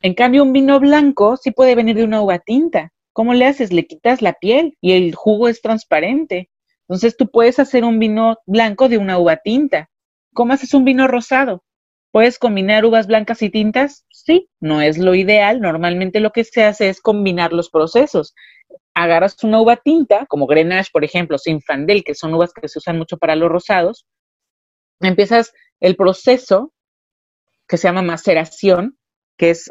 En cambio, un vino blanco sí puede venir de una uva tinta. ¿Cómo le haces? Le quitas la piel y el jugo es transparente. Entonces tú puedes hacer un vino blanco de una uva tinta. ¿Cómo haces un vino rosado? ¿Puedes combinar uvas blancas y tintas? Sí, no es lo ideal. Normalmente lo que se hace es combinar los procesos. Agarras una uva tinta, como Grenache, por ejemplo, Sinfandel, que son uvas que se usan mucho para los rosados. Empiezas el proceso que se llama maceración, que es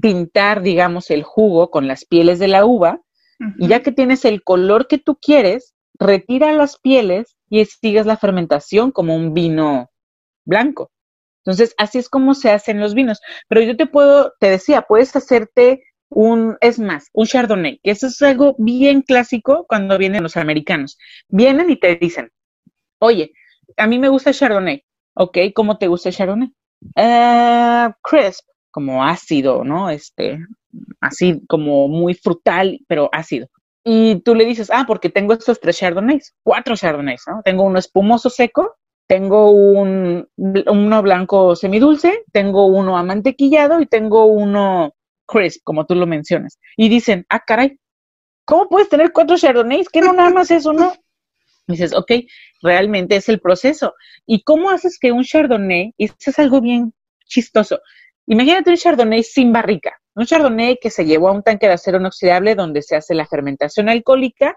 pintar, digamos, el jugo con las pieles de la uva, y ya que tienes el color que tú quieres, retira las pieles y sigues la fermentación como un vino blanco. Entonces, así es como se hacen los vinos. Pero yo te puedo, te decía, puedes hacerte un, es más, un chardonnay, que eso es algo bien clásico cuando vienen los americanos. Vienen y te dicen, Oye, a mí me gusta el Chardonnay. Ok, ¿cómo te gusta el Chardonnay? Uh, crisp, como ácido, ¿no? Este, así como muy frutal, pero ácido. Y tú le dices, ah, porque tengo estos tres Chardonnays, cuatro Chardonnays, ¿no? Tengo uno espumoso seco, tengo un, uno blanco semidulce, tengo uno amantequillado y tengo uno crisp, como tú lo mencionas. Y dicen, ah, caray, ¿cómo puedes tener cuatro Chardonnays? ¿Qué no nada más eso, no? dices, ok, realmente es el proceso. ¿Y cómo haces que un Chardonnay, y esto es algo bien chistoso, imagínate un Chardonnay sin barrica, un Chardonnay que se llevó a un tanque de acero inoxidable donde se hace la fermentación alcohólica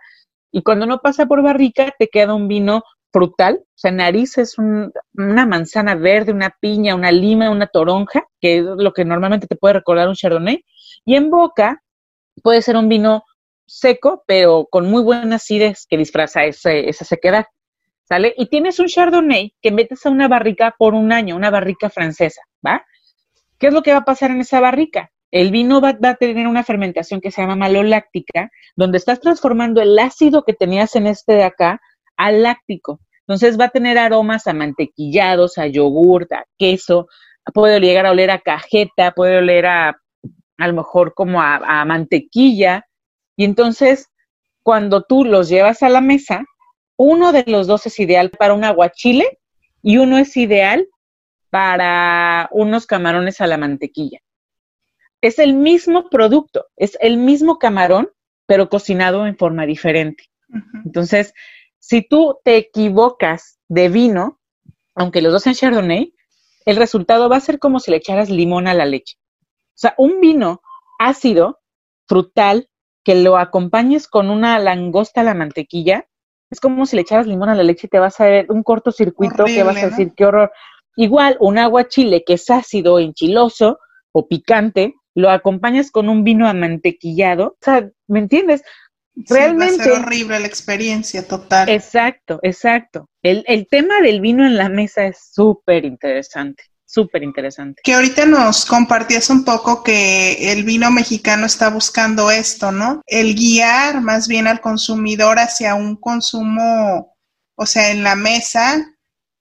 y cuando no pasa por barrica te queda un vino frutal, o sea, nariz es una manzana verde, una piña, una lima, una toronja, que es lo que normalmente te puede recordar un Chardonnay, y en boca puede ser un vino seco, pero con muy buenas acidez que disfraza esa sequedad. ¿Sale? Y tienes un Chardonnay que metes a una barrica por un año, una barrica francesa, ¿va? ¿Qué es lo que va a pasar en esa barrica? El vino va, a tener una fermentación que se llama maloláctica, donde estás transformando el ácido que tenías en este de acá al láctico. Entonces va a tener aromas a mantequillados, a yogur, a queso, puede llegar a oler a cajeta, puede oler a a lo mejor como a, a mantequilla, y entonces, cuando tú los llevas a la mesa, uno de los dos es ideal para un aguachile y uno es ideal para unos camarones a la mantequilla. Es el mismo producto, es el mismo camarón, pero cocinado en forma diferente. Entonces, si tú te equivocas de vino, aunque los dos sean Chardonnay, el resultado va a ser como si le echaras limón a la leche. O sea, un vino ácido, frutal, que lo acompañes con una langosta a la mantequilla, es como si le echaras limón a la leche y te vas a ver un cortocircuito que vas a decir, qué horror. Igual, un agua chile que es ácido, enchiloso o picante, lo acompañas con un vino amantequillado. O sea, ¿me entiendes? Realmente. Sí, va a ser horrible la experiencia total. Exacto, exacto. El, el tema del vino en la mesa es súper interesante súper interesante. Que ahorita nos compartías un poco que el vino mexicano está buscando esto, ¿no? El guiar más bien al consumidor hacia un consumo, o sea, en la mesa,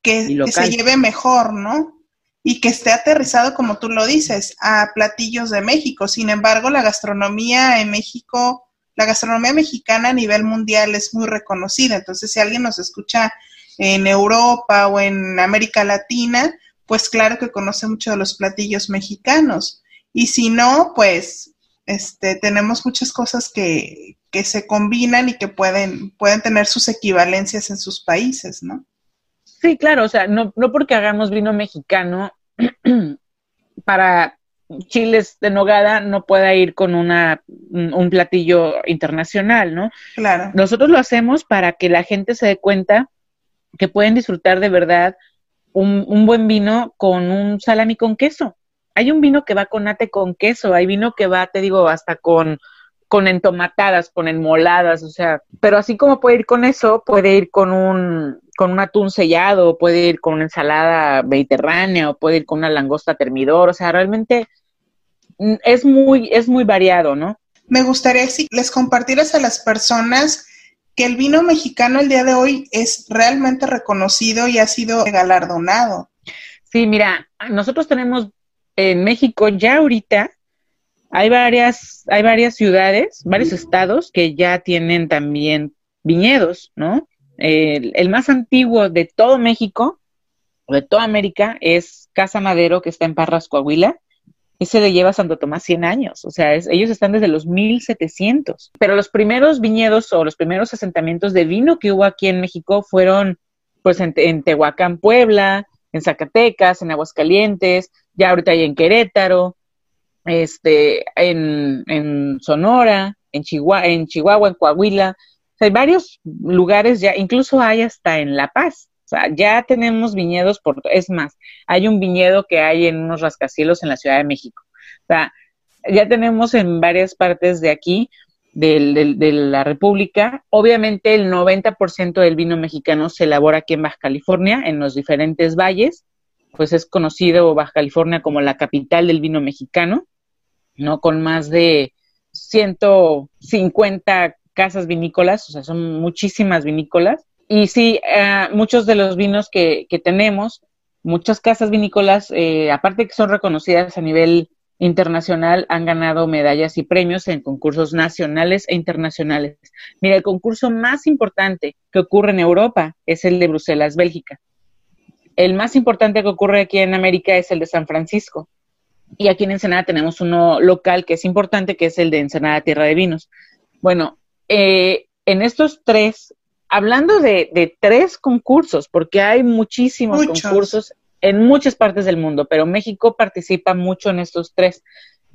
que, se lleve mejor, ¿no? Y que esté aterrizado, como tú lo dices, a platillos de México. Sin embargo, la gastronomía en México, la gastronomía mexicana a nivel mundial es muy reconocida. Entonces, si alguien nos escucha en Europa o en América Latina, pues claro que conoce mucho de los platillos mexicanos. Y si no, pues este, tenemos muchas cosas que, que se combinan y que pueden, pueden tener sus equivalencias en sus países, ¿no? Sí, claro, o sea, no, no porque hagamos vino mexicano para chiles de nogada no pueda ir con una, un platillo internacional, ¿no? Claro. Nosotros lo hacemos para que la gente se dé cuenta que pueden disfrutar de verdad un, buen vino con un salami con queso. Hay un vino que va con ate con queso, hay vino que va, te digo, hasta con, con entomatadas, con enmoladas, o sea, pero así como puede ir con eso, puede ir con un, con un atún sellado, puede ir con una ensalada mediterránea, o puede ir con una langosta termidor, o sea, realmente mm, es muy, es muy variado, ¿no? Me gustaría si les compartieras a las personas que el vino mexicano el día de hoy es realmente reconocido y ha sido galardonado. Sí, mira, nosotros tenemos en México ya ahorita hay varias, hay varias ciudades, varios estados que ya tienen también viñedos, ¿no? El, más antiguo de todo México, de toda América, es Casa Madero, que está en Parras, Coahuila ese le lleva a Santo Tomás 100 años, o sea, ellos están desde los 1700. Pero los primeros viñedos o los primeros asentamientos de vino que hubo aquí en México fueron pues en, Tehuacán, Puebla, en Zacatecas, en Aguascalientes, ya ahorita hay en Querétaro, este, en, Sonora, en Chihuahua, en Coahuila. Hay varios lugares ya, incluso hay hasta en La Paz. O sea, ya tenemos viñedos por, es más, hay un viñedo que hay en unos rascacielos en la Ciudad de México. O sea, ya tenemos en varias partes de aquí, de, de la República. Obviamente el 90% del vino mexicano se elabora aquí en Baja California, en los diferentes valles, pues es conocido Baja California como la capital del vino mexicano, ¿no? Con más de 150 casas vinícolas, o sea, son muchísimas vinícolas y sí, eh, muchos de los vinos que, tenemos, muchas casas vinícolas, eh, aparte que son reconocidas a nivel internacional, han ganado medallas y premios en concursos nacionales e internacionales. Mira, el concurso más importante que ocurre en Europa es el de Bruselas, Bélgica. El más importante que ocurre aquí en América es el de San Francisco. Y aquí en Ensenada tenemos uno local que es importante, que es el de Ensenada Tierra de Vinos. Bueno, eh, en estos tres hablando de, tres concursos, porque hay muchísimos concursos en muchas partes del mundo, pero México participa mucho en estos tres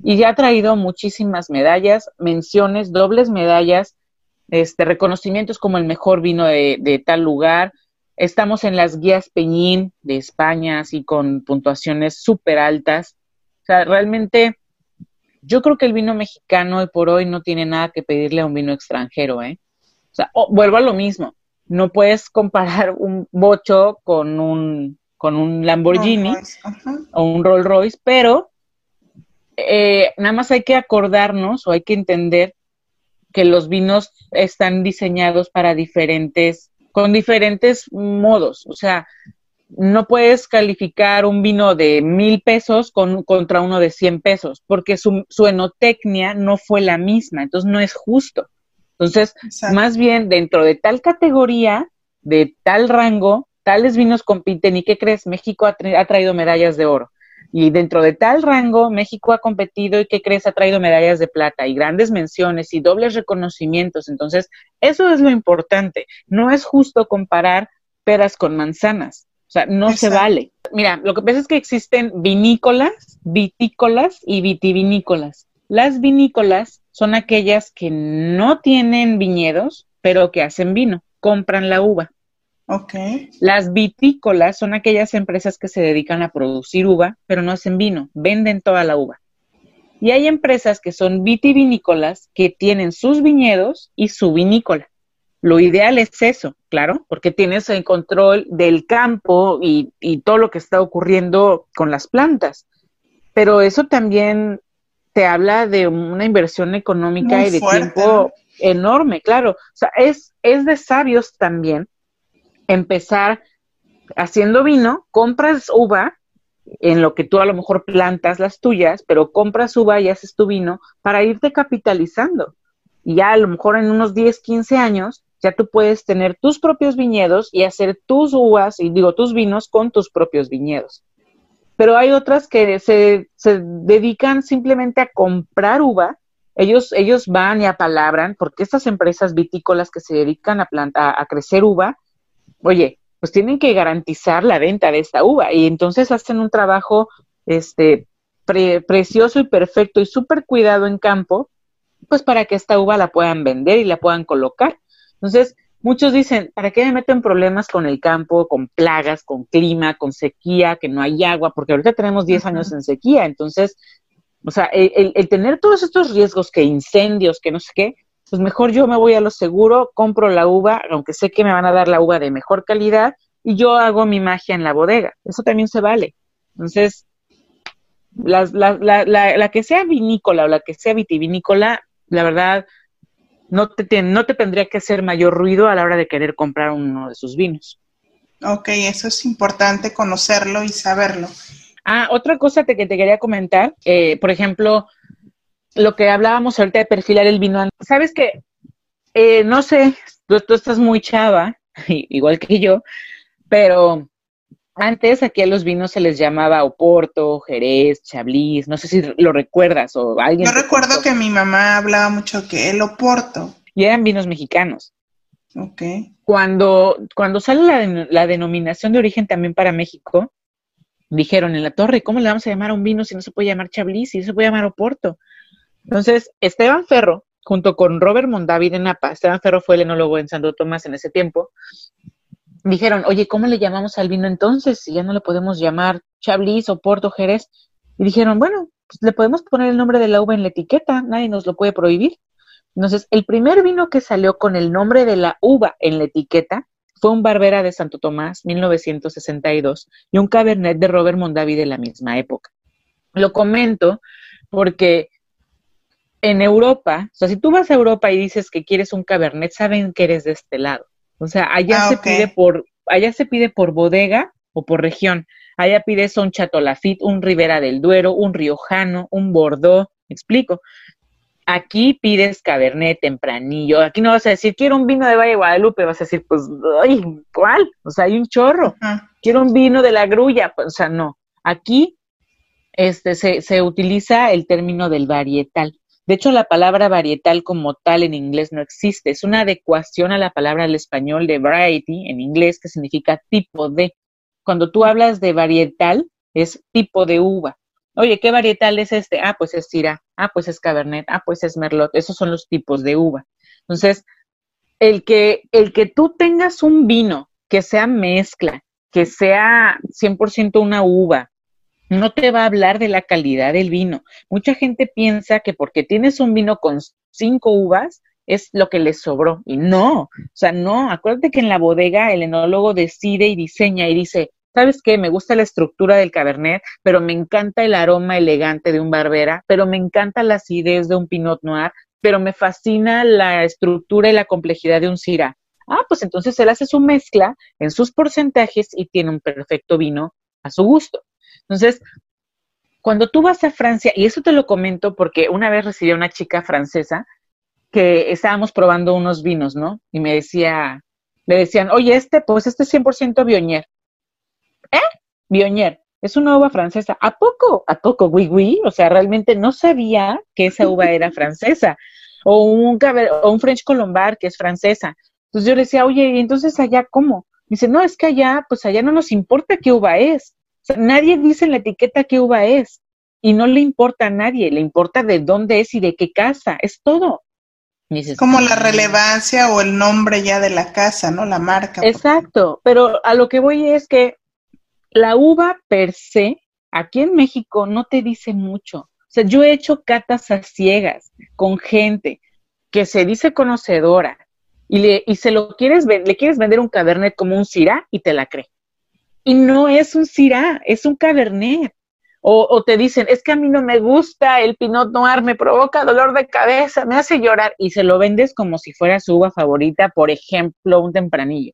y ya ha traído muchísimas medallas, menciones, dobles medallas, este, reconocimientos como el mejor vino de, de tal lugar. Estamos en las guías Peñín de España, así con puntuaciones súper altas. O sea, realmente yo creo que el vino mexicano hoy por hoy no tiene nada que pedirle a un vino extranjero, ¿eh? O sea, vuelvo a lo mismo. No puedes comparar un bocho con un, con un Lamborghini o un Rolls Royce, pero eh, nada más hay que acordarnos o hay que entender que los vinos están diseñados para diferentes, con diferentes modos. O sea, no puedes calificar un vino de mil pesos con, contra uno de cien pesos, porque su, su enotecnia no fue la misma, entonces no es justo. Entonces, más bien dentro de tal categoría, de tal rango, tales vinos compiten. ¿Y qué crees? México ha, traído medallas de oro. Y dentro de tal rango, México ha competido y ¿qué crees? Ha traído medallas de plata y grandes menciones y dobles reconocimientos. Entonces, eso es lo importante. No es justo comparar peras con manzanas. O sea, no se vale. Mira, lo que pasa es que existen vinícolas, vitícolas y vitivinícolas. Las vinícolas son aquellas que no tienen viñedos, pero que hacen vino, compran la uva. Ok. Las vitícolas son aquellas empresas que se dedican a producir uva, pero no hacen vino, venden toda la uva. Y hay empresas que son vitivinícolas que tienen sus viñedos y su vinícola. Lo ideal es eso, claro, porque tienes el control del campo y, y todo lo que está ocurriendo con las plantas. Pero eso también te habla de una inversión económica y de tiempo enorme, claro. O sea, es, es de sabios también empezar haciendo vino, compras uva, en lo que tú a lo mejor plantas las tuyas, pero compras uva y haces tu vino para irte capitalizando. Y ya a lo mejor en unos 10, 15 años, ya tú puedes tener tus propios viñedos y hacer tus uvas, y digo tus vinos con tus propios viñedos pero hay otras que se, se dedican simplemente a comprar uva. Ellos, ellos van y apalabran, porque estas empresas vitícolas que se dedican a, planta, a crecer uva, oye, pues tienen que garantizar la venta de esta uva y entonces hacen un trabajo este, precioso y perfecto y súper cuidado en campo, pues para que esta uva la puedan vender y la puedan colocar. Entonces, Muchos dicen, ¿para qué me meto en problemas con el campo, con plagas, con clima, con sequía, que no hay agua? Porque ahorita tenemos 10 años en sequía, entonces, o sea, el, tener todos estos riesgos, que incendios, que no sé qué, pues mejor yo me voy a lo seguro, compro la uva, aunque sé que me van a dar la uva de mejor calidad, y yo hago mi magia en la bodega. Eso también se vale. Entonces, la, la, la, la que sea vinícola o la que sea vitivinícola, la verdad, no te, no te tendría que hacer mayor ruido a la hora de querer comprar uno de sus vinos. Ok, eso es importante conocerlo y saberlo. Ah, otra cosa que te quería comentar, eh, por ejemplo, lo que hablábamos ahorita de perfilar el vino. Sabes que, eh, no sé, tú, tú, estás muy chava, igual que yo, pero antes aquí a los vinos se les llamaba Oporto, Jerez, Chablis, no sé si lo recuerdas o alguien. Yo recuerdo que mi mamá hablaba mucho que el Oporto. Y eran vinos mexicanos. Ok. Cuando, cuando sale la, la denominación de origen también para México, dijeron en la torre, ¿cómo le vamos a llamar a un vino si no se puede llamar Chablis, si no se puede llamar Oporto? Entonces, Esteban Ferro, junto con Robert Mondavi de Napa, Esteban Ferro fue el enólogo en Santo Tomás en ese tiempo, dijeron, oye, ¿cómo le llamamos al vino entonces? Si ya no le podemos llamar Chablis o Porto Jerez. Y dijeron, bueno, pues le podemos poner el nombre de la uva en la etiqueta, nadie nos lo puede prohibir. Entonces, el primer vino que salió con el nombre de la uva en la etiqueta fue un Barbera de Santo Tomás, 1962, y un Cabernet de Robert Mondavi de la misma época. Lo comento porque en Europa, o sea, si tú vas a Europa y dices que quieres un Cabernet, saben que eres de este lado. O sea, allá Ah, se pide por, allá se pide por bodega o por región. Allá pides un Chateau Lafite, un Ribera del Duero, un Riojano, un Bordeaux, ¿me explico? Aquí pides Cabernet tempranillo. Aquí no vas a decir, quiero un vino de Valle de Guadalupe. Vas a decir, pues, ay, ¿cuál? O sea, hay un chorro. Quiero un vino de la grulla. Pues, o sea, no. Aquí este, se, se utiliza el término del varietal. De hecho, la palabra varietal como tal en inglés no existe. Es una adecuación a la palabra al español de variety en inglés, que significa tipo de. Cuando tú hablas de varietal, es tipo de uva. Oye, ¿qué varietal es este? Ah, pues es Syrah. Ah, pues es Cabernet. Ah, pues es Merlot. Esos son los tipos de uva. Entonces, el que, el que tú tengas un vino que sea mezcla, que sea 100% una uva, no te va a hablar de la calidad del vino. Mucha gente piensa que porque tienes un vino con cinco uvas es lo que le sobró. Y no, o sea, no. Acuérdate que en la bodega el enólogo decide y diseña y dice, ¿sabes qué? Me gusta la estructura del Cabernet, pero me encanta el aroma elegante de un Barbera, pero me encanta la acidez de un Pinot Noir, pero me fascina la estructura y la complejidad de un Syrah. Ah, pues entonces él hace su mezcla en sus porcentajes y tiene un perfecto vino a su gusto. Entonces, cuando tú vas a Francia, y eso te lo comento porque una vez recibí a una chica francesa que estábamos probando unos vinos, ¿no? Y me decía, le decían, oye, este, pues este es 100% Bionier. ¿Eh? Bionier. Es una uva francesa. ¿A poco? ¿A poco? Oui, oui. O sea, realmente no sabía que esa uva era francesa. O un, o un French Colombar que es francesa. Entonces yo le decía, oye, ¿y entonces allá cómo? Dice, no, es que allá, pues allá no nos importa qué uva es. O sea, nadie dice en la etiqueta qué uva es. Y no le importa a nadie, le importa de dónde es y de qué casa. Es todo. Dices, Como la relevancia o el nombre ya de la casa, ¿no? La marca. Exacto, pero a lo que voy es que la uva per se, aquí en México, no te dice mucho. O sea, yo he hecho catas a ciegas con gente que se dice conocedora y, le, y se lo quieres le quieres vender un cabernet como un Syrah y te la cree. Y no es un Syrah, es un cabernet. O, te dicen, es que a mí no me gusta el Pinot Noir, me provoca dolor de cabeza, me hace llorar. Y se lo vendes como si fuera su uva favorita, por ejemplo, un tempranillo.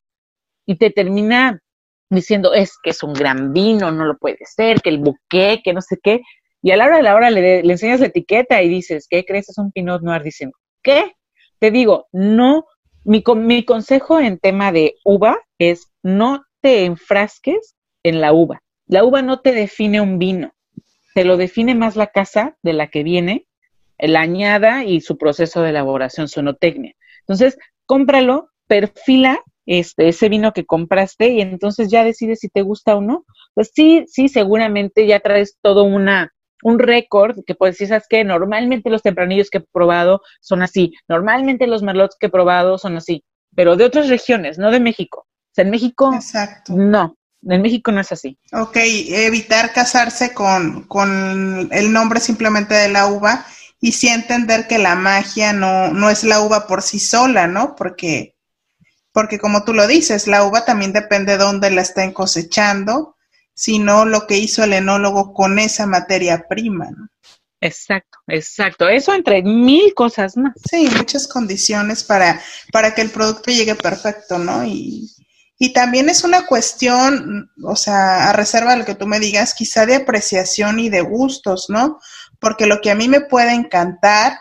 Y te termina diciendo, es que es un gran vino, no lo puede ser, que el buque, que no sé qué. Y a la hora de la hora le, le enseñas la etiqueta y dices, ¿qué crees? Es un Pinot Noir. Dicen, ¿qué? Te digo, no, mi, mi consejo en tema de uva es no te enfrasques en la uva. La uva no te define un vino, te lo define más la casa de la que viene, la añada y su proceso de elaboración, su enotecnia. Entonces, cómpralo, perfila este, ese vino que compraste y entonces ya decides si te gusta o no. Pues sí, sí, seguramente ya traes todo una, un récord que puedes decir, ¿sabes qué? Normalmente los tempranillos que he probado son así, normalmente los merlots que he probado son así, pero de otras regiones, no de México. O sea, en México, Exacto. no, en México no es así. Ok, evitar casarse con, con el nombre simplemente de la uva y sí entender que la magia no, no es la uva por sí sola, ¿no? Porque, porque como tú lo dices, la uva también depende de dónde la estén cosechando, sino lo que hizo el enólogo con esa materia prima, ¿no? Exacto, exacto. Eso entre mil cosas más. Sí, muchas condiciones para, para que el producto llegue perfecto, ¿no? Y, y también es una cuestión, o sea, a reserva de lo que tú me digas, quizá de apreciación y de gustos, ¿no? Porque lo que a mí me puede encantar,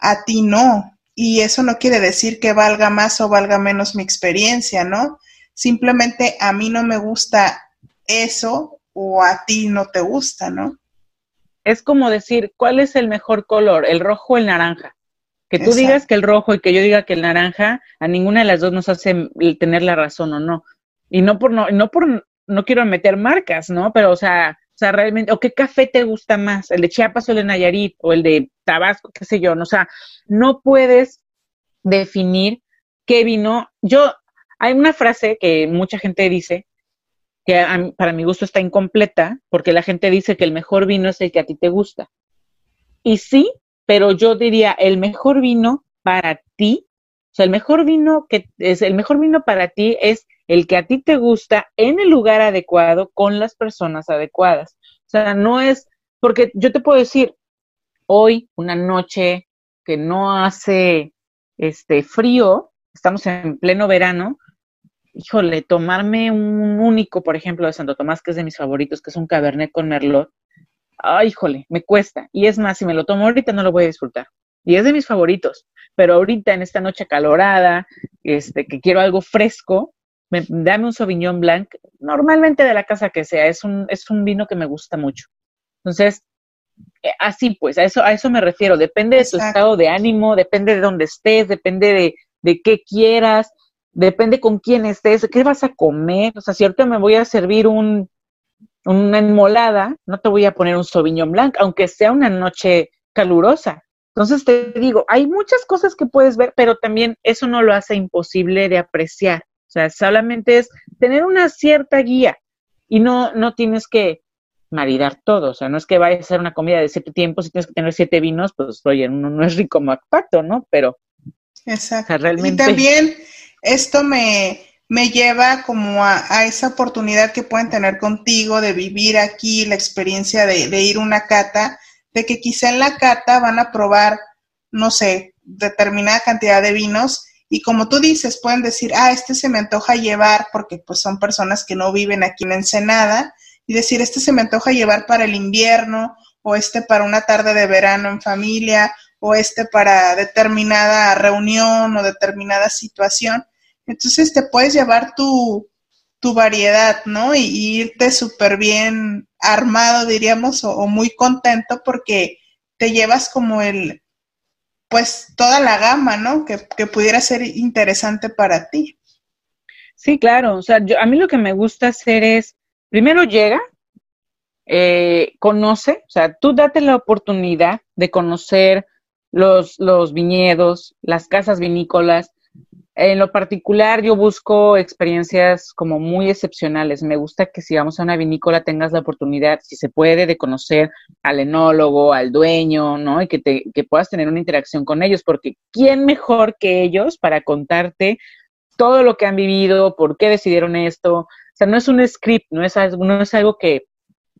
a ti no. Y eso no quiere decir que valga más o valga menos mi experiencia, ¿no? Simplemente a mí no me gusta eso o a ti no te gusta, ¿no? Es como decir, ¿cuál es el mejor color? ¿El rojo o el naranja? Que tú Exacto. digas que el rojo y que yo diga que el naranja, a ninguna de las dos nos hace tener la razón o no. Y no por no, no por no quiero meter marcas, ¿no? Pero, o sea, o sea, realmente, ¿o qué café te gusta más? ¿El de Chiapas o el de Nayarit? ¿O el de Tabasco? ¿Qué sé yo? No, o sea, no puedes definir qué vino. Yo, hay una frase que mucha gente dice, que a para mi gusto está incompleta, porque la gente dice que el mejor vino es el que a ti te gusta. Y sí, pero yo diría, el mejor vino para ti, o sea, el mejor vino que es el mejor vino para ti es el que a ti te gusta en el lugar adecuado con las personas adecuadas. O sea, no es porque yo te puedo decir, hoy una noche que no hace este frío, estamos en pleno verano, híjole, tomarme un único, por ejemplo, de Santo Tomás, que es de mis favoritos, que es un Cabernet con Merlot, ay, híjole, me cuesta. Y es más, si me lo tomo ahorita no lo voy a disfrutar. Y es de mis favoritos. Pero ahorita, en esta noche calorada, este, que quiero algo fresco, me, dame un Sauvignon Blanc, normalmente de la casa que sea, es un, es un vino que me gusta mucho. Entonces, eh, así pues, a eso, a eso me refiero. Depende de tu estado de ánimo, depende de dónde estés, depende de, de qué quieras, depende con quién estés, qué vas a comer. O sea, ahorita me voy a servir un, una enmolada, no te voy a poner un Sauvignon Blanc, aunque sea una noche calurosa. Entonces te digo, hay muchas cosas que puedes ver, pero también eso no lo hace imposible de apreciar. O sea, solamente es tener una cierta guía y no, no tienes que maridar todo. O sea, no es que vayas a hacer una comida de siete tiempos y tienes que tener siete vinos, pues oye, uno no es rico MacPacto, ¿no? Pero. Exacto. realmente... Y también esto me, me lleva como a, esa oportunidad que pueden tener contigo de vivir aquí, la experiencia de, ir a una cata, de que quizá en la cata van a probar, no sé, determinada cantidad de vinos y como tú dices, pueden decir, ah, este se me antoja llevar porque pues son personas que no viven aquí en Ensenada y decir, este se me antoja llevar para el invierno o este para una tarde de verano en familia o este para determinada reunión o determinada situación. Entonces te puedes llevar tu, tu variedad, ¿no? Y, irte súper bien armado, diríamos, o, muy contento porque te llevas como el, pues toda la gama, ¿no? Que, que pudiera ser interesante para ti. Sí, claro. O sea, yo, a mí lo que me gusta hacer es, primero llega, eh, conoce, o sea, tú date la oportunidad de conocer los, los viñedos, las casas vinícolas, en lo particular, yo busco experiencias como muy excepcionales. Me gusta que si vamos a una vinícola tengas la oportunidad, si se puede, de conocer al enólogo, al dueño, ¿no? Y que, te, que puedas tener una interacción con ellos, porque ¿quién mejor que ellos para contarte todo lo que han vivido, por qué decidieron esto? O sea, no es un script, no es algo, no es algo que,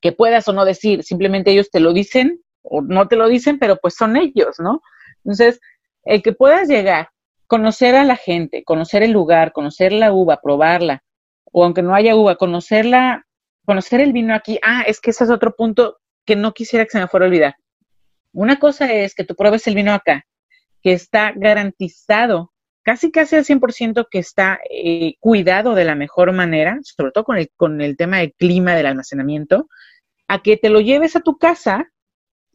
que puedas o no decir, simplemente ellos te lo dicen o no te lo dicen, pero pues son ellos, ¿no? Entonces, el que puedas llegar conocer a la gente, conocer el lugar, conocer la uva, probarla, o aunque no haya uva, conocerla, conocer el vino aquí. Ah, es que ese es otro punto que no quisiera que se me fuera a olvidar. Una cosa es que tú pruebes el vino acá, que está garantizado, casi casi al 100% que está eh, cuidado de la mejor manera, sobre todo con el, con el tema del clima, del almacenamiento, a que te lo lleves a tu casa.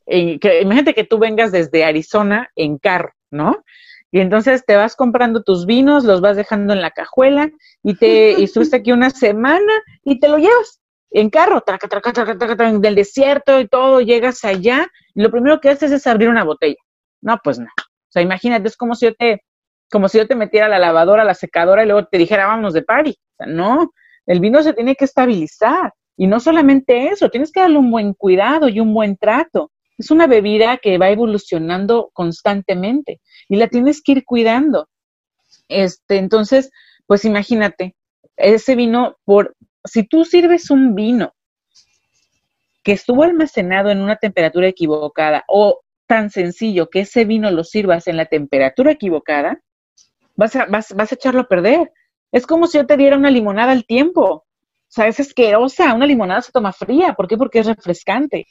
Eh, que, imagínate que tú vengas desde Arizona en carro, ¿no? Y entonces te vas comprando tus vinos, los vas dejando en la cajuela y te y estuviste aquí una semana y te lo llevas en carro, traca, traca, traca, del desierto y todo, llegas allá y lo primero que haces es abrir una botella. No, pues no. O sea, imagínate, es como si yo te, como si yo te metiera la lavadora, la secadora y luego te dijera, vámonos de party. O sea, no, el vino se tiene que estabilizar. Y no solamente eso, tienes que darle un buen cuidado y un buen trato. Es una bebida que va evolucionando constantemente y la tienes que ir cuidando. Este, entonces, pues imagínate, ese vino, por, si tú sirves un vino que estuvo almacenado en una temperatura equivocada o tan sencillo que ese vino lo sirvas en la temperatura equivocada, vas a, vas, vas a echarlo a perder. Es como si yo te diera una limonada al tiempo. O sea, es asquerosa, una limonada se toma fría. ¿Por qué? Porque es refrescante.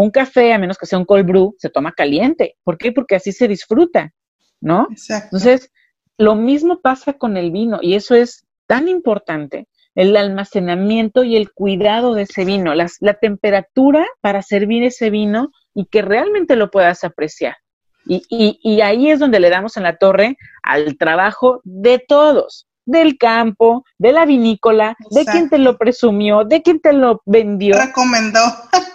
Un café, a menos que sea un cold brew, se toma caliente. ¿Por qué? Porque así se disfruta. ¿no? Entonces, lo mismo pasa con el vino y eso es tan importante, el almacenamiento y el cuidado de ese vino, la temperatura para servir ese vino y que realmente lo puedas apreciar. Y, y, ahí es donde le damos en la torre al trabajo de todos, del campo, de la vinícola, de quien te lo presumió, de quien te lo vendió. Recomendó.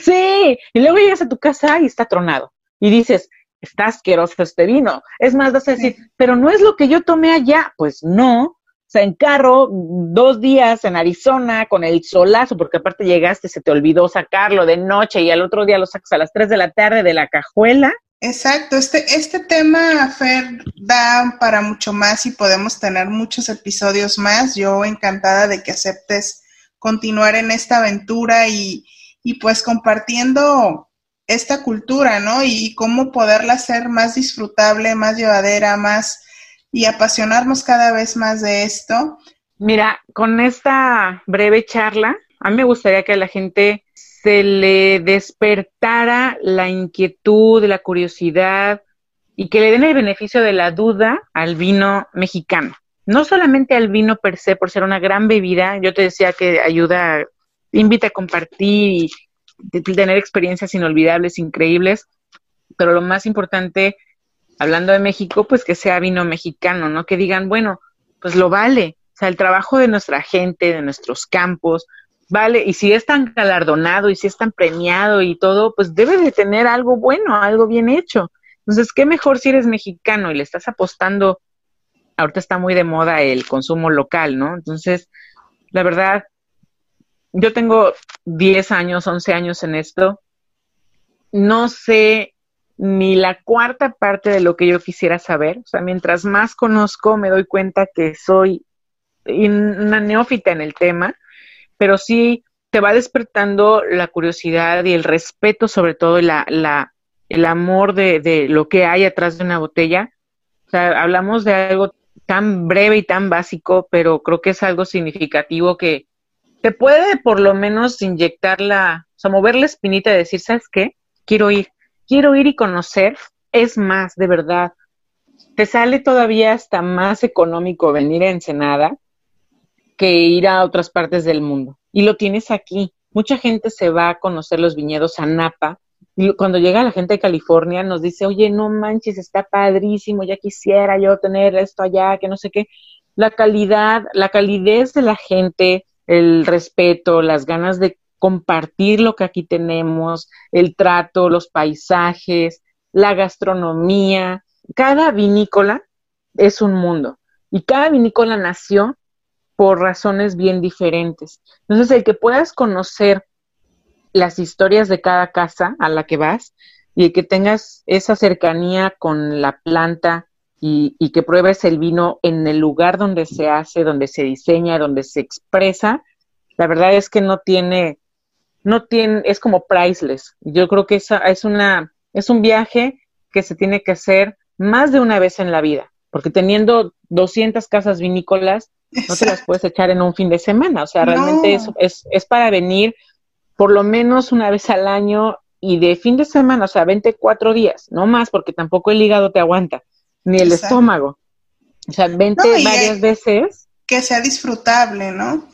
sí, y luego llegas a tu casa y está tronado. Y dices, está asqueroso este vino. Es más, vas a decir, pero no es lo que yo tomé allá. Pues no. O sea, en carro, dos días en Arizona con el solazo, porque aparte llegaste, se te olvidó sacarlo de noche y al otro día lo sacas a las 3 de la tarde de la cajuela. Exacto, este, este tema, Fer, da para mucho más y podemos tener muchos episodios más. Yo encantada de que aceptes continuar en esta aventura y, y pues compartiendo esta cultura, ¿no? Y cómo poderla hacer más disfrutable, más llevadera, más y apasionarnos cada vez más de esto. Mira, con esta breve charla, a mí me gustaría que a la gente se le despertara la inquietud, la curiosidad y que le den el beneficio de la duda al vino mexicano. No solamente al vino per se, por ser una gran bebida, yo te decía que ayuda, invita a compartir y tener experiencias inolvidables, increíbles, pero lo más importante, hablando de México, pues que sea vino mexicano, ¿no? Que digan, bueno, pues lo vale, o sea, el trabajo de nuestra gente, de nuestros campos, vale, y si es tan galardonado y si es tan premiado y todo, pues debe de tener algo bueno, algo bien hecho. Entonces, ¿qué mejor si eres mexicano y le estás apostando? Ahorita está muy de moda el consumo local, ¿no? Entonces, la verdad, yo tengo 10 años, 11 años en esto. No sé ni la cuarta parte de lo que yo quisiera saber. O sea, mientras más conozco, me doy cuenta que soy una neófita en el tema, pero sí te va despertando la curiosidad y el respeto, sobre todo el amor de, de lo que hay atrás de una botella. O sea, hablamos de algo tan breve y tan básico, pero creo que es algo significativo que te puede por lo menos inyectar la, o sea, mover la espinita de decir, ¿sabes qué? Quiero ir quiero ir y conocer, es más, de verdad. Te sale todavía hasta más económico venir a Ensenada que ir a otras partes del mundo. Y lo tienes aquí. Mucha gente se va a conocer los viñedos a Napa. Y cuando llega la gente de California nos dice, oye, no manches, está padrísimo, ya quisiera yo tener esto allá, que no sé qué. La calidad, la calidez de la gente, el respeto, las ganas de compartir lo que aquí tenemos, el trato, los paisajes, la gastronomía. Cada vinícola es un mundo y cada vinícola nació por razones bien diferentes. Entonces, el que puedas conocer las historias de cada casa a la que vas y el que tengas esa cercanía con la planta y, y que pruebes el vino en el lugar donde se hace, donde se diseña, donde se expresa, la verdad es que no tiene no tiene, es como priceless. Yo creo que esa es una, es un viaje que se tiene que hacer más de una vez en la vida, porque teniendo 200 casas vinícolas, no te las puedes echar en un fin de semana, o sea, realmente es, es, es, para venir por lo menos una vez al año y de fin de semana, o sea, 24 días, no más, porque tampoco el hígado te aguanta, ni el estómago. O sea, vente varias veces. Que sea disfrutable, ¿no?